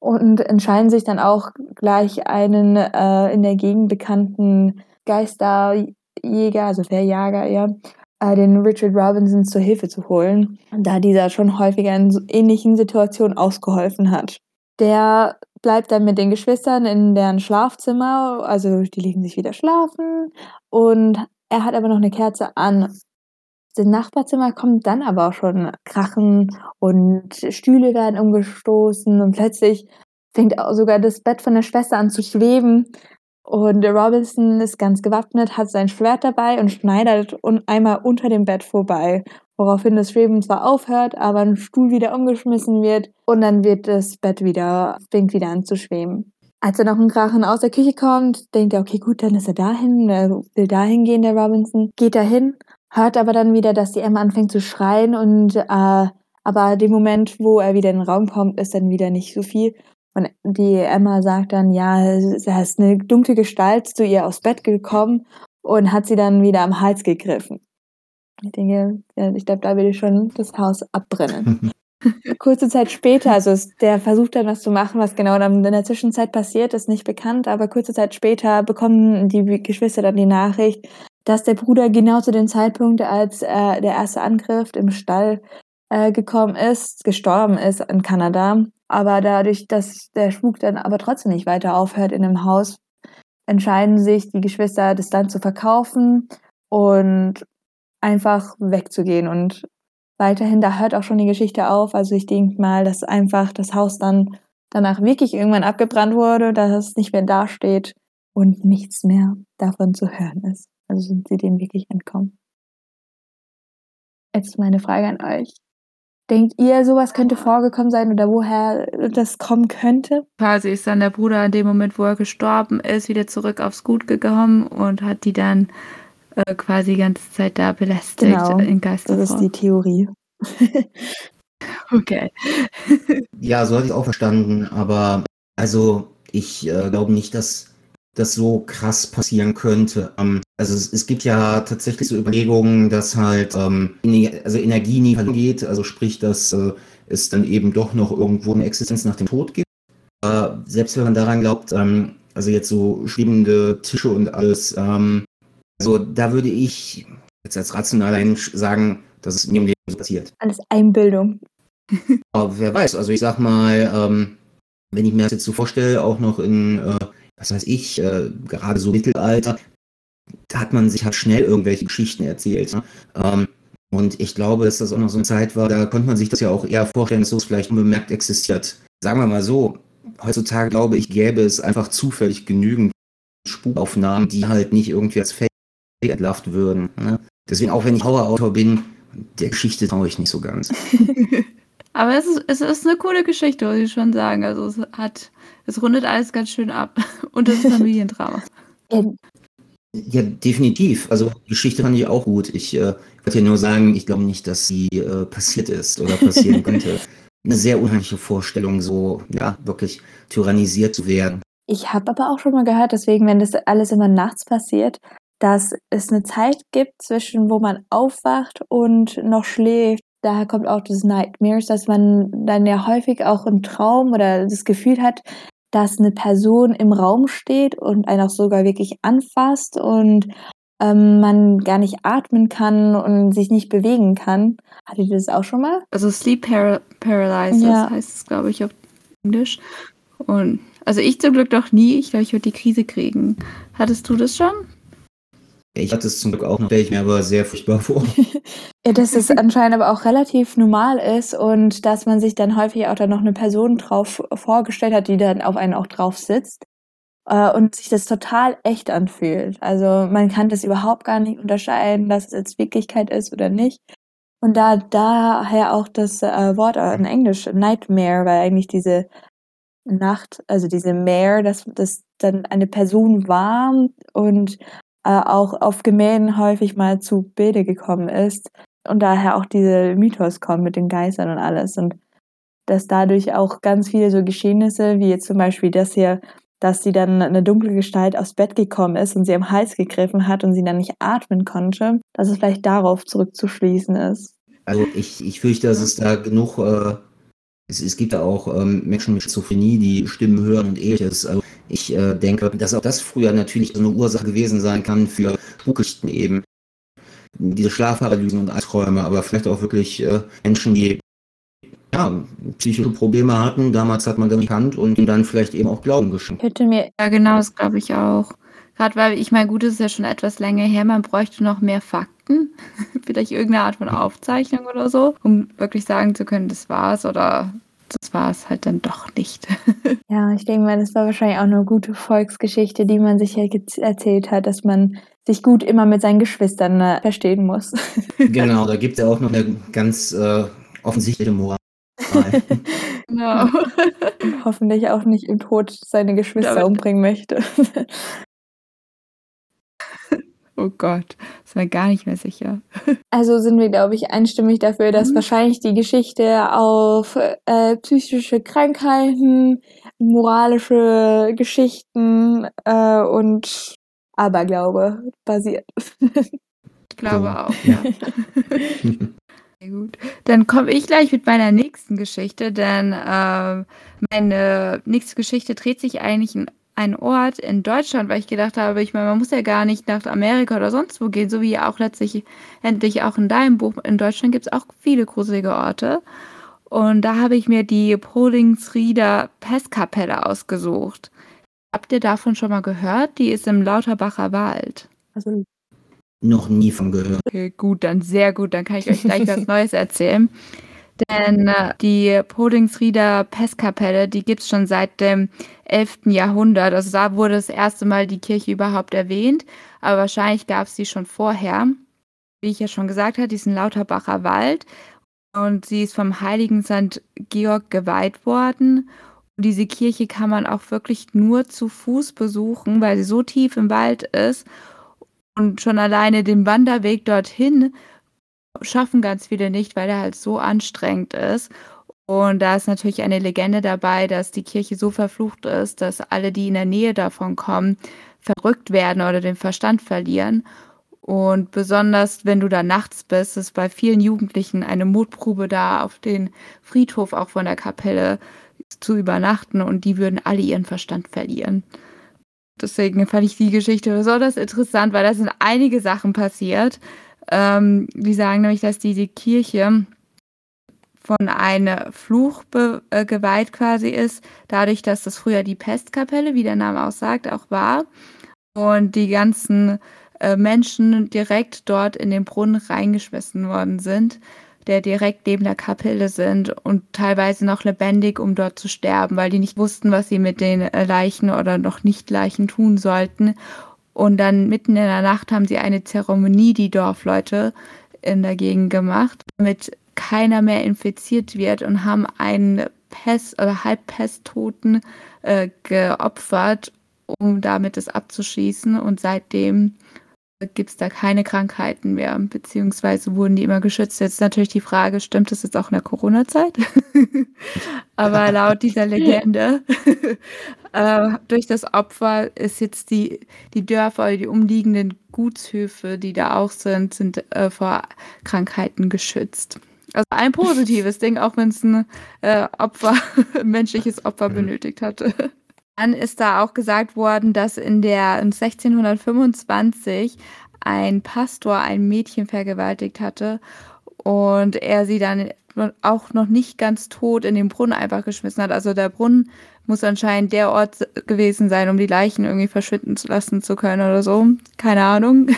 und entscheiden sich dann auch gleich einen äh, in der Gegend bekannten Geisterjäger, also Verjager eher, äh, den Richard Robinson zur Hilfe zu holen, da dieser schon häufiger in ähnlichen Situationen ausgeholfen hat. Der bleibt dann mit den Geschwistern in deren Schlafzimmer, also die legen sich wieder schlafen. Und er hat aber noch eine Kerze an. Dem Nachbarzimmer kommt dann aber auch schon Krachen und Stühle werden umgestoßen. Und plötzlich fängt sogar das Bett von der Schwester an zu schweben. Und Robinson ist ganz gewappnet, hat sein Schwert dabei und schneidet einmal unter dem Bett vorbei, woraufhin das Schweben zwar aufhört, aber ein Stuhl wieder umgeschmissen wird und dann wird das Bett wieder, fängt wieder an zu schweben. Als er noch ein Krachen aus der Küche kommt, denkt er, okay, gut, dann ist er dahin, er will dahin gehen, der Robinson, geht dahin hört aber dann wieder, dass die Emma anfängt zu schreien und äh, aber dem Moment, wo er wieder in den Raum kommt, ist dann wieder nicht so viel. Und die Emma sagt dann, ja, da ist eine dunkle Gestalt zu ihr aufs Bett gekommen und hat sie dann wieder am Hals gegriffen. Ich denke, ich glaube, da will ich schon das Haus abbrennen. <laughs> kurze Zeit später, also der versucht dann was zu machen, was genau dann in der Zwischenzeit passiert, ist nicht bekannt, aber kurze Zeit später bekommen die Geschwister dann die Nachricht, dass der Bruder genau zu dem Zeitpunkt, als äh, der erste Angriff im Stall äh, gekommen ist, gestorben ist in Kanada. Aber dadurch, dass der Spuk dann aber trotzdem nicht weiter aufhört in dem Haus, entscheiden sich die Geschwister, das dann zu verkaufen und einfach wegzugehen. Und weiterhin, da hört auch schon die Geschichte auf. Also ich denke mal, dass einfach das Haus dann danach wirklich irgendwann abgebrannt wurde, dass es nicht mehr dasteht und nichts mehr davon zu hören ist. Also sind sie denen wirklich entkommen? Jetzt meine Frage an euch. Denkt ihr, sowas könnte vorgekommen sein oder woher das kommen könnte? Quasi ist dann der Bruder in dem Moment, wo er gestorben ist, wieder zurück aufs Gut gekommen und hat die dann äh, quasi die ganze Zeit da belästigt genau, in Geisterform. Das ist die Theorie. <laughs> <laughs> okay. ja, so hatte ich auch verstanden, aber also ich äh, glaube nicht, dass das so krass passieren könnte. Ähm, also es, es, gibt ja tatsächlich so Überlegungen, dass halt ähm, also Energie nie vergeht, also sprich, dass äh, es dann eben doch noch irgendwo eine Existenz nach dem Tod gibt. Äh, selbst wenn man daran glaubt, ähm, also jetzt so schwebende Tische und alles, ähm, also da würde ich jetzt als rationaler Mensch sagen, dass es in ihrem Leben so passiert. Alles Einbildung. <laughs> Aber wer weiß, also ich sag mal, ähm, wenn ich mir das jetzt so vorstelle, auch noch in äh, was weiß ich, äh, gerade so Mittelalter, hat man sich halt schnell irgendwelche Geschichten erzählt. Ne? Ähm, Und ich glaube, dass das auch noch so eine Zeit war, da konnte man sich das ja auch eher vorstellen, dass so vielleicht unbemerkt existiert. Sagen wir mal so, heutzutage glaube ich, gäbe es einfach zufällig genügend Spukaufnahmen, die halt nicht irgendwie als Fake entlarvt würden. Ne? Deswegen, auch wenn ich Horrorautor bin, der Geschichte traue ich nicht so ganz. <laughs> Aber es ist, es ist eine coole Geschichte, muss ich schon sagen. Also es hat, es rundet alles ganz schön ab. <laughs> Und das Familiendrama. Ja, definitiv. Also Geschichte fand ich auch gut. Ich äh, wollte ja nur sagen, ich glaube nicht, dass sie äh, passiert ist oder passieren <laughs> könnte. Eine sehr unheimliche Vorstellung, so ja wirklich tyrannisiert zu werden. Ich habe aber auch schon mal gehört, deswegen, wenn das alles immer nachts passiert, dass es eine Zeit gibt zwischen, wo man aufwacht und noch schläft. Daher kommt auch das Nightmares, dass man dann ja häufig auch im Traum oder das Gefühl hat, dass eine Person im Raum steht und einen auch sogar wirklich anfasst und ähm, man gar nicht atmen kann und sich nicht bewegen kann. Hattet ihr das auch schon mal? Also Sleep Par Paralysis ja. heißt es, glaube ich, auf Englisch. Und also ich zum Glück noch nie. Ich glaube, ich würde die Krise kriegen. Hattest du das schon? Ich hatte es zum Glück auch noch, stelle ich mir aber sehr furchtbar vor. <laughs> ja, dass es anscheinend aber auch relativ normal ist und dass man sich dann häufig auch dann noch eine Person drauf vorgestellt hat, die dann auf einen auch drauf sitzt äh, und sich das total echt anfühlt. Also man kann das überhaupt gar nicht unterscheiden, dass es jetzt Wirklichkeit ist oder nicht. Und da daher auch das äh, Wort in Englisch Nightmare, weil eigentlich diese Nacht, also diese Mare, dass das dann eine Person war und äh, auch auf Gemälden häufig mal zu Bilde gekommen ist und daher auch diese Mythos kommt mit den Geistern und alles und dass dadurch auch ganz viele so Geschehnisse, wie jetzt zum Beispiel das hier, dass sie dann eine dunkle Gestalt aufs Bett gekommen ist und sie am Hals gegriffen hat und sie dann nicht atmen konnte, dass es vielleicht darauf zurückzuschließen ist. Also ich, ich fürchte, dass es da genug, äh, es, es gibt da auch ähm, Menschen mit Schizophrenie, die Stimmen hören und ähnliches. Also ich äh, denke, dass auch das früher natürlich so eine Ursache gewesen sein kann für Spukgeschichten eben. Diese Schlafparalysen und Albträume, aber vielleicht auch wirklich äh, Menschen, die ja, psychische Probleme hatten. Damals hat man das gekannt und ihnen dann vielleicht eben auch Glauben geschenkt. Hätte mir ja, genau, das glaube ich auch. Gerade weil, ich meine, gut, ist ja schon etwas länger her, man bräuchte noch mehr Fakten. <laughs> Vielleicht irgendeine Art von Aufzeichnung oder so, um wirklich sagen zu können, das war's oder das war es halt dann doch nicht. <laughs> ja, ich denke mal, das war wahrscheinlich auch eine gute Volksgeschichte, die man sich ja erzählt hat, dass man sich gut immer mit seinen Geschwistern äh, verstehen muss. <laughs> genau, da gibt es ja auch noch eine ganz äh, offensichtliche Moral. genau. Hoffentlich auch nicht im Tod seine Geschwister ja, umbringen möchte. Oh Gott, ist mir gar nicht mehr sicher. <laughs> Also sind wir, glaube ich, einstimmig dafür, dass mhm. wahrscheinlich die Geschichte auf äh, psychische Krankheiten, moralische Geschichten äh, und Aberglaube basiert. Ich glaube oh. auch, ja. <laughs> Sehr gut. Dann komme ich gleich mit meiner nächsten Geschichte, denn äh, meine nächste Geschichte dreht sich eigentlich in einen Ort in Deutschland, weil ich gedacht habe, ich meine, man muss ja gar nicht nach Amerika oder sonst wo gehen, so wie auch letztlich endlich auch in deinem Buch. In Deutschland gibt es auch viele gruselige Orte. Und da habe ich mir die Polingsrieder Pestkapelle ausgesucht. Habt ihr davon schon mal gehört? Die ist im Lauterbacher Wald. Also noch nie von gehört. Okay, gut, dann sehr gut. Dann kann ich euch gleich was <laughs> Neues erzählen. Denn äh, die Polingsrieder Pestkapelle, die gibt es schon seit dem 11. Jahrhundert. Also da wurde das erste Mal die Kirche überhaupt erwähnt, aber wahrscheinlich gab es sie schon vorher. Wie ich ja schon gesagt habe, die ist ein Lauterbacher Wald und sie ist vom heiligen St. Georg geweiht worden. Und diese Kirche kann man auch wirklich nur zu Fuß besuchen, weil sie so tief im Wald ist. Und schon alleine den Wanderweg dorthin schaffen ganz viele nicht, weil er halt so anstrengend ist. Und da ist natürlich eine Legende dabei, dass die Kirche so verflucht ist, dass alle, die in der Nähe davon kommen, verrückt werden oder den Verstand verlieren. Und besonders, wenn du da nachts bist, ist bei vielen Jugendlichen eine Mutprobe da, auf den Friedhof auch von der Kapelle zu übernachten und die würden alle ihren Verstand verlieren. Deswegen fand ich die Geschichte besonders interessant, weil da sind einige Sachen passiert. Ähm, die sagen nämlich, dass diese Kirche von einem Fluch äh, geweiht quasi ist, dadurch, dass das früher die Pestkapelle, wie der Name auch sagt, auch war. Und die ganzen äh, Menschen direkt dort in den Brunnen reingeschmissen worden sind, der direkt neben der Kapelle sind und teilweise noch lebendig, um dort zu sterben, weil die nicht wussten, was sie mit den äh, Leichen oder noch nicht Leichen tun sollten. Und dann mitten in der Nacht haben sie eine Zeremonie, die Dorfleute in der Gegend gemacht, damit keiner mehr infiziert wird und haben einen Pest- oder Halbpesttoten äh, geopfert, um damit es abzuschießen. Und seitdem gibt es da keine Krankheiten mehr, beziehungsweise wurden die immer geschützt. Jetzt ist natürlich die Frage, stimmt das jetzt auch in der Corona-Zeit? <laughs> Aber laut dieser Legende, <laughs> äh, durch das Opfer ist jetzt die, die Dörfer oder die umliegenden Gutshöfe, die da auch sind, sind äh, vor Krankheiten geschützt. Also ein positives <laughs> Ding, auch wenn es ein äh, Opfer, ein menschliches Opfer mhm. benötigt hatte. Dann ist da auch gesagt worden, dass in der 1625 ein Pastor ein Mädchen vergewaltigt hatte und er sie dann auch noch nicht ganz tot in den Brunnen einfach geschmissen hat. Also der Brunnen muss anscheinend der Ort gewesen sein, um die Leichen irgendwie verschwinden zu lassen zu können oder so. Keine Ahnung.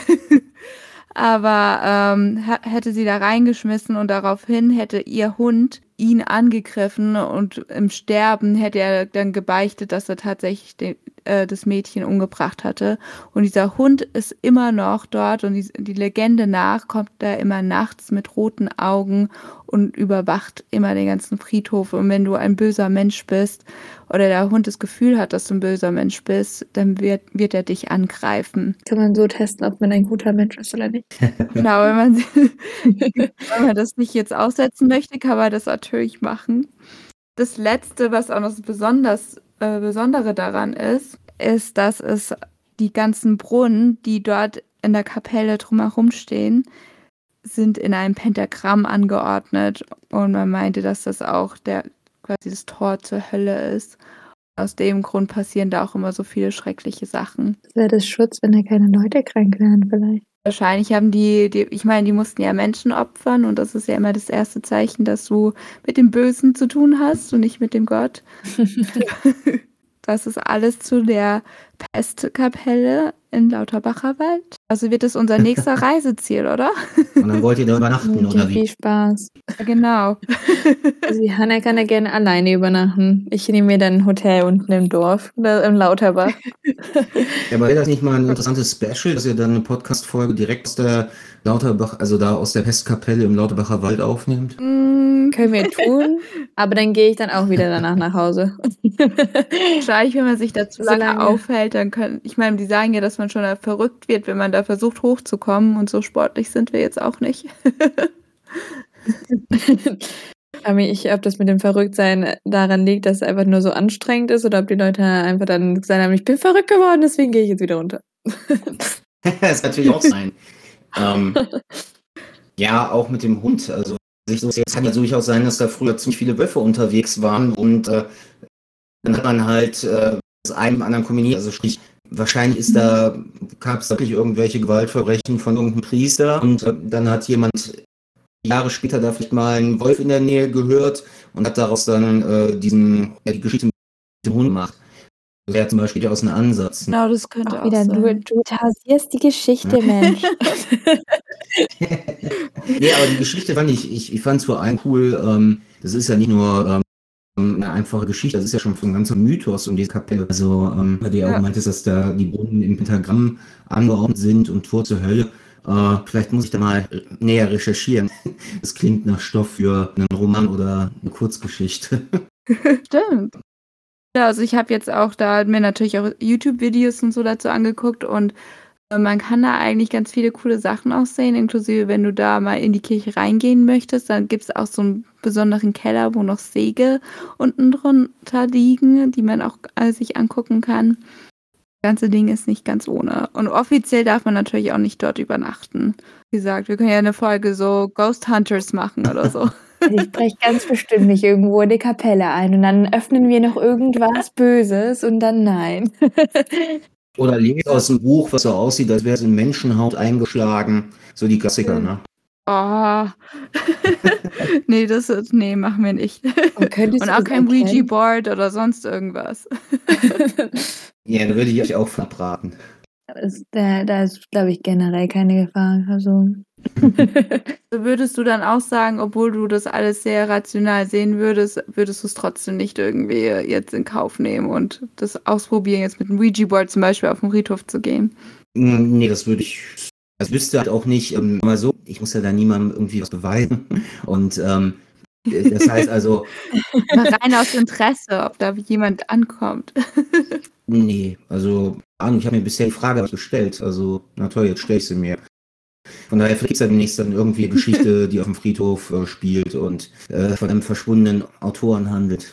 <laughs> Aber ähm, hätte sie da reingeschmissen und daraufhin hätte ihr Hund ihn angegriffen und im Sterben hätte er dann gebeichtet, dass er tatsächlich den, äh, das Mädchen umgebracht hatte. Und dieser Hund ist immer noch dort und die, die Legende nach kommt er immer nachts mit roten Augen und überwacht immer den ganzen Friedhof. Und wenn du ein böser Mensch bist oder der Hund das Gefühl hat, dass du ein böser Mensch bist, dann wird, wird er dich angreifen. Kann man so testen, ob man ein guter Mensch ist oder nicht. <laughs> <laughs> genau, wenn man, <laughs> wenn man das nicht jetzt aussetzen möchte, kann man das natürlich machen. Das Letzte, was auch noch so besonders äh, Besondere daran ist, ist, dass es die ganzen Brunnen, die dort in der Kapelle drumherum stehen, sind in einem Pentagramm angeordnet und man meinte, dass das auch der quasi das Tor zur Hölle ist. Aus dem Grund passieren da auch immer so viele schreckliche Sachen. Wäre das Schutz, wenn da keine Leute krank werden vielleicht? Wahrscheinlich haben die, die, ich meine, die mussten ja Menschen opfern und das ist ja immer das erste Zeichen, dass du mit dem Bösen zu tun hast und nicht mit dem Gott. <laughs> das ist alles zu der Pestkapelle in Lauterbacher Wald. Also wird es unser nächster <laughs> Reiseziel, oder? Und dann wollt ihr da übernachten, oder wie? Viel Spaß. Ja, genau. <laughs> Also die Hanna kann ja gerne alleine übernachten. Ich nehme mir dann ein Hotel unten im Dorf oder im Lauterbach. Ja, aber wäre das nicht mal ein interessantes Special, dass ihr dann eine Podcast-Folge direkt aus der Lauterbach, also da aus der Pestkapelle im Lauterbacher Wald aufnehmt? Mm, können wir tun, aber dann gehe ich dann auch wieder danach nach Hause. Wahrscheinlich, wenn man sich da zu lange, lange aufhält, dann können, ich meine, die sagen ja, dass man schon verrückt wird, wenn man da versucht hochzukommen und so sportlich sind wir jetzt auch nicht. <laughs> ich, ob das mit dem Verrücktsein daran liegt, dass es einfach nur so anstrengend ist oder ob die Leute einfach dann gesagt haben, ich bin verrückt geworden, deswegen gehe ich jetzt wieder runter. <laughs> das kann natürlich auch sein. <laughs> ähm, ja, auch mit dem Hund. Also es kann ja durchaus sein, dass da früher ziemlich viele Wölfe unterwegs waren und äh, dann hat man halt äh, einem anderen kombiniert. Also sprich, wahrscheinlich ist da, gab es wirklich irgendwelche Gewaltverbrechen von irgendeinem Priester und äh, dann hat jemand Jahre später da vielleicht mal einen Wolf in der Nähe gehört und hat daraus dann äh, diesen, ja, die Geschichte mit dem Hund gemacht. Das wäre zum Beispiel aus einem Ansatz. Genau, das könnte auch, auch wieder. Sein. Du, du tasierst die Geschichte, Mensch. <laughs> <laughs> nee, aber die Geschichte fand ich, ich, ich fand es vor allem cool. Ähm, das ist ja nicht nur ähm, eine einfache Geschichte. Das ist ja schon ein ganzer Mythos um diese Kapelle. Also, ähm, bei der ja. auch meintest, dass da die Brunnen im Pentagramm angeordnet sind und Tor zur Hölle. Äh, vielleicht muss ich da mal näher recherchieren. <laughs> Das klingt nach Stoff für einen Roman oder eine Kurzgeschichte. <laughs> Stimmt. Ja, also ich habe jetzt auch da mir natürlich auch YouTube-Videos und so dazu angeguckt und man kann da eigentlich ganz viele coole Sachen auch sehen, inklusive wenn du da mal in die Kirche reingehen möchtest, dann gibt es auch so einen besonderen Keller, wo noch Säge unten drunter liegen, die man auch äh, sich angucken kann. Das ganze Ding ist nicht ganz ohne. Und offiziell darf man natürlich auch nicht dort übernachten. Wie gesagt, wir können ja eine Folge so Ghost Hunters machen oder so. <laughs> <laughs> Ich breche ganz bestimmt nicht irgendwo in die Kapelle ein und dann öffnen wir noch irgendwas Böses und dann nein. <laughs> Oder lese aus dem Buch, was so aussieht, als wäre es in Menschenhaut eingeschlagen. So die Klassiker, ne? Oh. <laughs> nee, das nee, machen wir nicht. Und, Und auch kein Ouija-Board oder sonst irgendwas. <laughs> ja, da würde ich euch auch verbraten. Ist, da, da ist, glaube ich, generell keine Gefahr. Also. <laughs> würdest du dann auch sagen, obwohl du das alles sehr rational sehen würdest, würdest du es trotzdem nicht irgendwie jetzt in Kauf nehmen und das ausprobieren, jetzt mit dem Ouija-Board zum Beispiel auf den Friedhof zu gehen? Nee, das würde ich das wüsste halt auch nicht, ähm, mal so, ich muss ja da niemandem irgendwie was beweisen. Und ähm, das heißt also. <laughs> rein aus Interesse, ob da jemand ankommt. <laughs> nee, also Ahnung, ich habe mir bisher die Frage gestellt. Also, na toll, jetzt stelle ich sie mir. Von daher gibt es ja demnächst dann irgendwie eine Geschichte, <laughs> die auf dem Friedhof äh, spielt und äh, von einem verschwundenen Autoren handelt.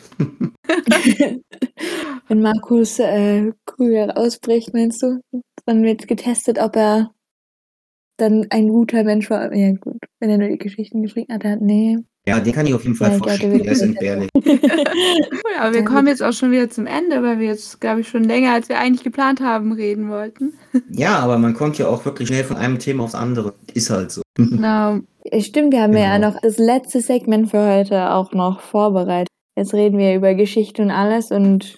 Wenn Markus äh, Krüger ausbricht, meinst du? Dann wird getestet, ob er dann ein guter Mensch war. Ja, gut. Wenn er nur die Geschichten geschrieben hat, hat nee. Ja, den kann ich auf jeden Fall ja, vorstellen. Der ist entbehrlich. <laughs> ja, wir kommen jetzt auch schon wieder zum Ende, weil wir jetzt, glaube ich, schon länger, als wir eigentlich geplant haben, reden wollten. <laughs> ja, aber man kommt ja auch wirklich schnell von einem Thema aufs andere. Ist halt so. <laughs> Genau. Stimmt, wir haben genau. ja noch das letzte Segment für heute auch noch vorbereitet. Jetzt reden wir über Geschichte und alles und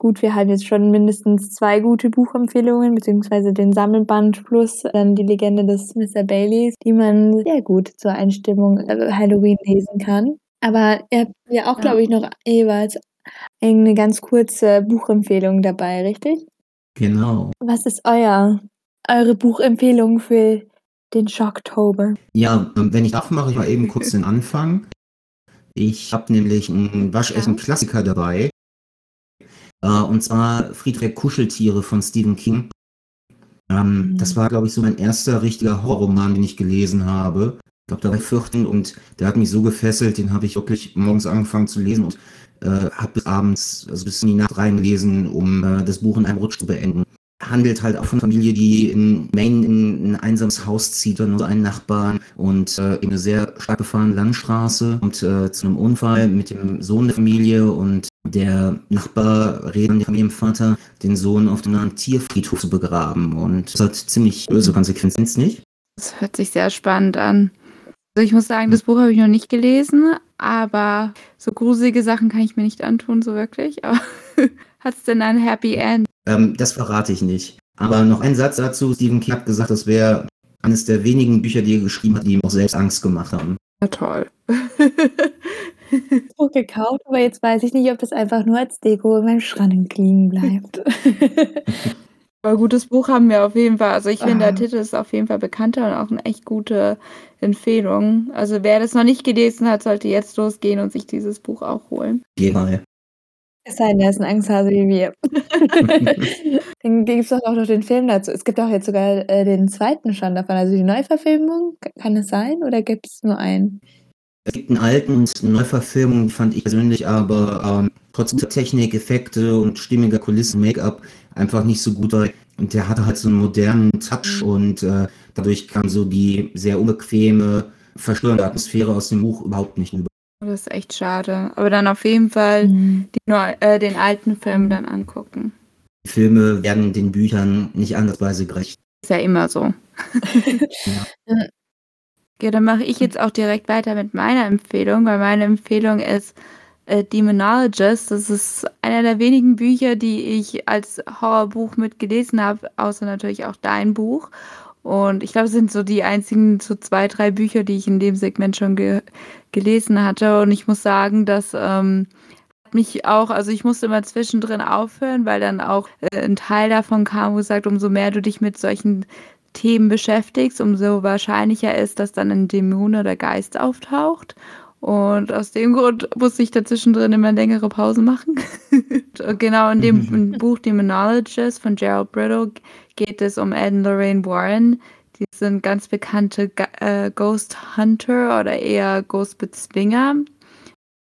gut, wir haben jetzt schon mindestens zwei gute Buchempfehlungen, beziehungsweise den Sammelband plus dann die Legende des Mr. Baileys, die man sehr gut zur Einstimmung äh, Halloween lesen kann. Aber ihr habt ja auch, ja. glaube ich, noch jeweils eine ganz kurze Buchempfehlung dabei, richtig? Genau. Was ist euer, eure Buchempfehlung für den Schocktober? Ja, ähm, wenn ich darf, mache ich mal eben kurz den Anfang. Ich habe nämlich einen waschechten Klassiker dabei. Äh, und zwar Friedrich Kuscheltiere von Stephen King. Ähm, mhm. Das war, glaube ich, so mein erster richtiger Horrorroman, den ich gelesen habe. Ich glaube, da war ich 14 und der hat mich so gefesselt, den habe ich wirklich morgens angefangen zu lesen und äh, habe bis abends, also bis in die Nacht reingelesen, um äh, das Buch in einem Rutsch zu beenden handelt halt auch von einer Familie, die in Maine in ein einsames Haus zieht und nur einen Nachbarn und äh, in eine sehr stark befahrene Landstraße und äh, zu einem Unfall mit dem Sohn der Familie und der Nachbar redet mit dem Familienvater, den Sohn auf dem Tierfriedhof zu begraben und das hat ziemlich böse Konsequenzen, nicht? Das hört sich sehr spannend an. Also ich muss sagen, das Buch habe ich noch nicht gelesen, aber so gruselige Sachen kann ich mir nicht antun, so wirklich. Aber <laughs> hat es denn ein Happy End? Ähm, das verrate ich nicht. Aber noch ein Satz dazu. Stephen King hat gesagt, das wäre eines der wenigen Bücher, die er geschrieben hat, die ihm auch selbst Angst gemacht haben. Ja, toll. Buch gekauft, aber jetzt weiß ich nicht, ob das einfach nur als Deko in meinem Schrank liegen bleibt. <laughs> aber gutes Buch haben wir auf jeden Fall. Also ich finde, der Titel ist auf jeden Fall bekannter und auch eine echt gute Empfehlung. Also wer das noch nicht gelesen hat, sollte jetzt losgehen und sich dieses Buch auch holen. Geh mal. Es sei denn, er ist ein Angsthase wie wir. <laughs> Dann gibt es doch auch noch den Film dazu. Es gibt auch jetzt sogar äh, den zweiten schon davon, also die Neuverfilmung. Kann es sein oder gibt es nur einen? Es gibt einen alten und eine Neuverfilmung, die fand ich persönlich aber ähm, trotz guter Technik, Effekte und stimmiger Kulissen, Make-up einfach nicht so gut. Und der hatte halt so einen modernen Touch und äh, dadurch kam so die sehr unbequeme, verstörende Atmosphäre aus dem Buch überhaupt nicht über. Das ist echt schade. Aber dann auf jeden Fall mhm. die, äh, den alten Film dann angucken. Die Filme werden den Büchern nicht andersweise gerecht. Ist ja immer so. <laughs> ja. ja, dann mache ich jetzt auch direkt weiter mit meiner Empfehlung, weil meine Empfehlung ist äh, Demonologist. Das ist einer der wenigen Bücher, die ich als Horrorbuch mitgelesen habe, außer natürlich auch dein Buch. Und ich glaube, es sind so die einzigen so zwei, drei Bücher, die ich in dem Segment schon ge gelesen hatte. Und ich muss sagen, dass ähm, mich auch, also ich musste immer zwischendrin aufhören, weil dann auch äh, ein Teil davon kam, wo sagt, umso mehr du dich mit solchen Themen beschäftigst, umso wahrscheinlicher ist, dass dann ein Dämon oder Geist auftaucht. Und aus dem Grund musste ich dazwischendrin immer längere Pause machen. <laughs> genau in dem <laughs> Buch Demonologist von Gerald Brittle geht es um Ed und Lorraine Warren. Die sind ganz bekannte äh, Ghost Hunter oder eher Ghost Bezwinger.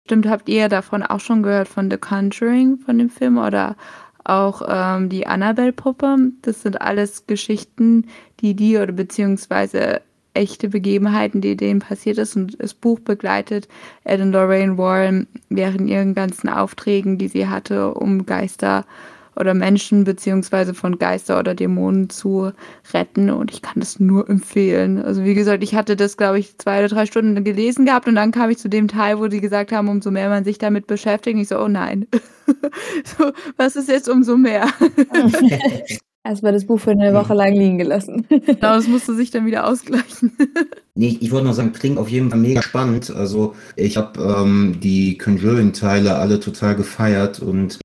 Stimmt, habt ihr davon auch schon gehört von The Conjuring, von dem Film oder auch ähm, die Annabelle-Puppe? Das sind alles Geschichten, die die oder beziehungsweise echte Begebenheiten, die denen passiert ist. Und das Buch begleitet Ed und Lorraine Warren während ihren ganzen Aufträgen, die sie hatte, um Geister oder Menschen beziehungsweise von Geister oder Dämonen zu retten. Und ich kann das nur empfehlen. Also wie gesagt, ich hatte das, glaube ich, zwei oder drei Stunden gelesen gehabt und dann kam ich zu dem Teil, wo die gesagt haben, umso mehr man sich damit beschäftigt. Ich so, oh nein. <laughs> so, was ist jetzt umso mehr? <laughs> Erstmal das Buch für eine Woche lang liegen gelassen. <laughs> Genau, das <laughs> musste sich dann wieder ausgleichen. <laughs> Nee, ich wollte noch sagen, klingt auf jeden Fall mega spannend. Also ich habe ähm, die Conjuring-Teile alle total gefeiert und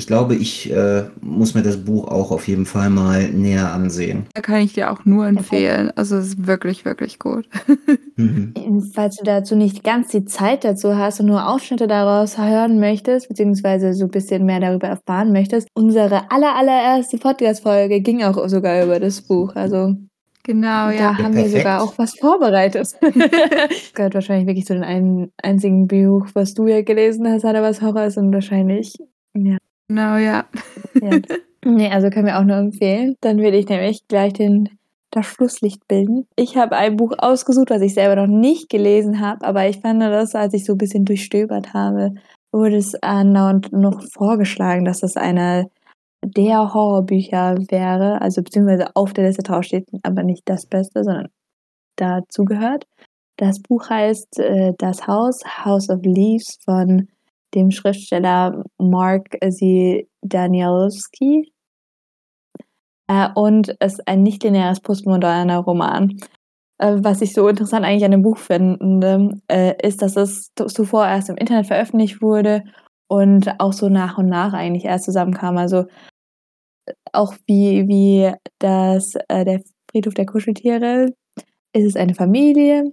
ich glaube, ich äh, muss mir das Buch auch auf jeden Fall mal näher ansehen. Da kann ich dir auch nur empfehlen. Also es ist wirklich, wirklich gut. <laughs> mhm. Falls du dazu nicht ganz die Zeit dazu hast und nur Ausschnitte daraus hören möchtest, beziehungsweise so ein bisschen mehr darüber erfahren möchtest, unsere aller, allererste Podcast-Folge ging auch sogar über das Buch. Also Genau, ja. Da haben wir sogar auch was vorbereitet. das <laughs> gehört wahrscheinlich wirklich zu den ein, einzigen Buch, was du ja gelesen hast, hat er was Horror ist und wahrscheinlich, ja. Genau, ja. ja. Nee, also können wir auch nur empfehlen. Dann will ich nämlich gleich den, das Schlusslicht bilden. Ich habe ein Buch ausgesucht, was ich selber noch nicht gelesen habe, aber ich fand das, als ich so ein bisschen durchstöbert habe, wurde es andauernd noch vorgeschlagen, dass das eine der Horrorbücher wäre, also beziehungsweise auf der Liste drauf steht, aber nicht das Beste, sondern dazu gehört. Das Buch heißt äh, Das Haus, House of Leaves von dem Schriftsteller Mark Z. Danielowski. Äh, und es ist ein nicht-lineares postmoderner Roman. Äh, was ich so interessant eigentlich an dem Buch finde, äh, ist, dass es zuvor erst im Internet veröffentlicht wurde und auch so nach und nach eigentlich erst zusammenkam. Also auch wie, wie das, der Friedhof der Kuscheltiere ist es eine Familie,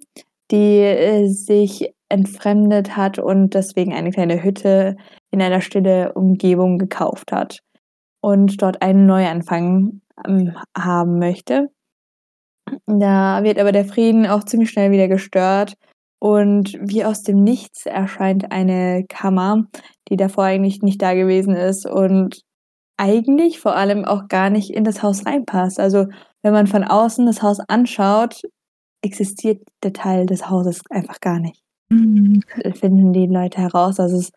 die äh, sich entfremdet hat und deswegen eine kleine Hütte in einer stille Umgebung gekauft hat und dort einen Neuanfang ähm, haben möchte. Da wird aber der Frieden auch ziemlich schnell wieder gestört und wie aus dem Nichts erscheint eine Kammer, die davor eigentlich nicht da gewesen ist und eigentlich vor allem auch gar nicht in das Haus reinpasst. Also wenn man von außen das Haus anschaut, existiert der Teil des Hauses einfach gar nicht. Mhm. Finden die Leute heraus, dass es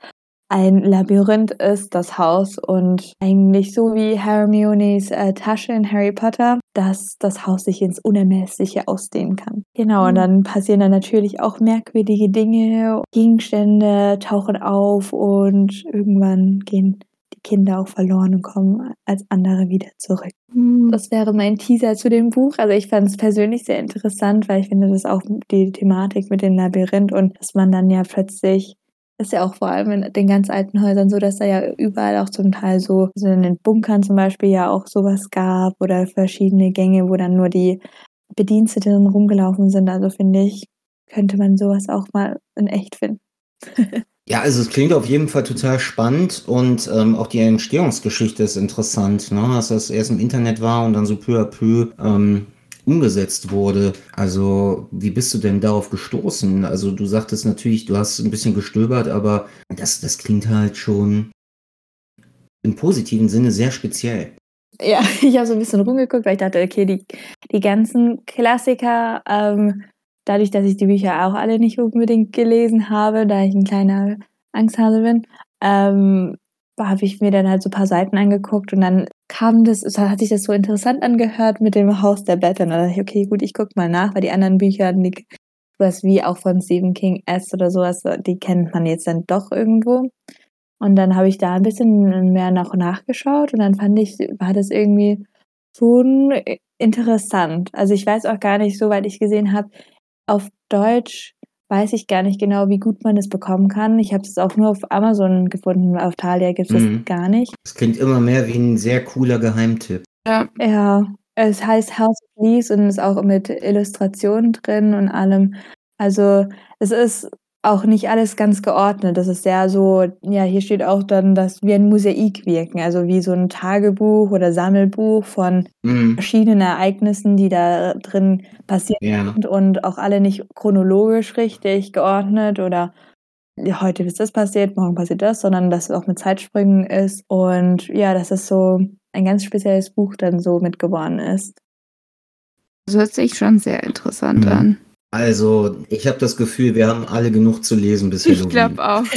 ein Labyrinth ist, das Haus und eigentlich so wie Hermiones äh, Tasche in Harry Potter, dass das Haus sich ins Unermessliche ausdehnen kann. Genau, mhm. und dann passieren dann natürlich auch merkwürdige Dinge, Gegenstände tauchen auf und irgendwann gehen Kinder auch verloren und kommen als andere wieder zurück. Mhm. Das wäre mein Teaser zu dem Buch. Also ich fand es persönlich sehr interessant, weil ich finde, das auch die Thematik mit dem Labyrinth und dass man dann ja plötzlich ist ja auch vor allem in den ganz alten Häusern so, dass da ja überall auch zum Teil so, also in den Bunkern zum Beispiel ja auch sowas gab oder verschiedene Gänge, wo dann nur die Bediensteten rumgelaufen sind. Also finde ich, könnte man sowas auch mal in echt finden. <laughs> Ja, also es klingt auf jeden Fall total spannend und ähm, auch die Entstehungsgeschichte ist interessant, ne? dass das erst im Internet war und dann so peu à peu ähm, umgesetzt wurde. Also wie bist du denn darauf gestoßen? Also du sagtest natürlich, du hast ein bisschen gestöbert, aber das, das klingt halt schon im positiven Sinne sehr speziell. Ja, <laughs> ich habe so ein bisschen rumgeguckt, weil ich dachte, okay, die, die ganzen Klassiker ähm, dadurch, dass ich die Bücher auch alle nicht unbedingt gelesen habe, da ich ein kleiner Angsthase bin, ähm, habe ich mir dann halt so ein paar Seiten angeguckt und dann kam das, hat sich das so interessant angehört mit dem Haus der Blätter. Und dann dachte ich, okay, gut, ich gucke mal nach, weil die anderen Bücher, die, was wie auch von Stephen King S oder sowas, die kennt man jetzt dann doch irgendwo. Und dann habe ich da ein bisschen mehr nach nachgeschaut und dann fand ich, war das irgendwie schon interessant. Also ich weiß auch gar nicht, soweit ich gesehen habe, auf Deutsch weiß ich gar nicht genau, wie gut man das bekommen kann. Ich habe es auch nur auf Amazon gefunden. Auf Thalia gibt es mhm. gar nicht. Es klingt immer mehr wie ein sehr cooler Geheimtipp. Ja. Ja, es heißt House of Leaves und ist auch mit Illustrationen drin und allem. Also es ist auch nicht alles ganz geordnet. Das ist sehr so, ja, hier steht auch dann, dass wir ein Mosaik wirken, also wie so ein Tagebuch oder Sammelbuch von mhm. verschiedenen Ereignissen, die da drin passieren ja. und auch alle nicht chronologisch richtig geordnet oder ja, heute ist das passiert, morgen passiert das, sondern dass es auch mit Zeitsprüngen ist und ja, dass es so ein ganz spezielles Buch dann so mitgeworden ist. Das hört sich schon sehr interessant mhm. an. Also, ich habe das Gefühl, wir haben alle genug zu lesen bis Halloween. Ich glaube auch. <laughs>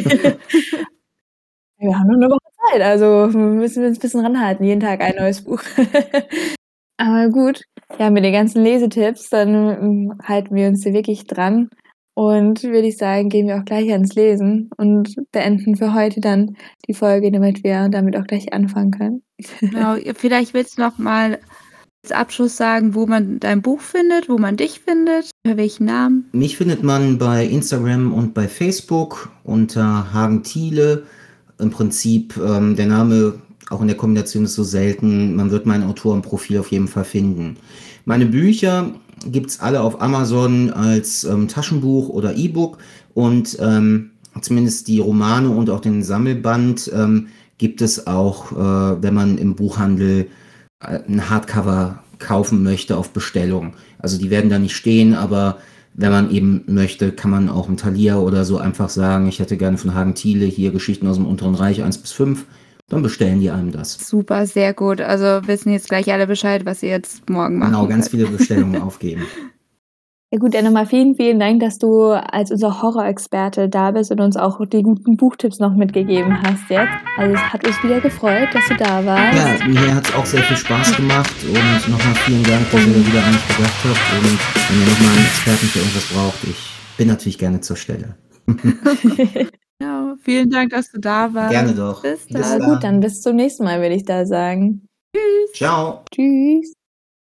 wir haben nur eine Woche Zeit, also wir müssen uns ein bisschen ranhalten. Jeden Tag ein neues Buch. <laughs> Aber gut, ja, mit den ganzen Lesetipps, dann ähm, halten wir uns hier wirklich dran. Und würde ich sagen, gehen wir auch gleich ans Lesen und beenden für heute dann die Folge, damit wir damit auch gleich anfangen können. Genau, <laughs> vielleicht willst du noch mal Abschluss sagen, wo man dein Buch findet, wo man dich findet, unter welchen Namen? Mich findet man bei Instagram und bei Facebook unter Hagen Thiele. Im Prinzip ähm, der Name auch in der Kombination ist so selten. Man wird mein Autorenprofil auf jeden Fall finden. Meine Bücher gibt es alle auf Amazon als ähm, Taschenbuch oder E-Book und ähm, zumindest die Romane und auch den Sammelband ähm, gibt es auch, äh, wenn man im Buchhandel ein Hardcover kaufen möchte auf Bestellung. Also die werden da nicht stehen, aber wenn man eben möchte, kann man auch im Thalia oder so einfach sagen, ich hätte gerne von Hagen Thiele hier Geschichten aus dem Unteren Reich 1 bis 5 dann bestellen die einem das. Super, sehr gut. Also wissen jetzt gleich alle Bescheid, was ihr jetzt morgen macht. Genau, ganz viele <laughs> Bestellungen aufgeben. Ja gut, dann nochmal vielen, vielen Dank, dass du als unser Horrorexperte da bist und uns auch die guten Buchtipps noch mitgegeben hast jetzt. Also es hat uns wieder gefreut, dass du da warst. Ja, mir hat es auch sehr viel Spaß gemacht und nochmal vielen Dank, dass ihr wieder an mich gedacht habt und wenn ihr nochmal einen Experten für irgendwas braucht, ich bin natürlich gerne zur Stelle. <laughs> Ja, vielen Dank, dass du da warst. Gerne doch. Bis dann. Bis gut, dann bis zum nächsten Mal, würde ich da sagen. Tschüss. Ciao. Tschüss.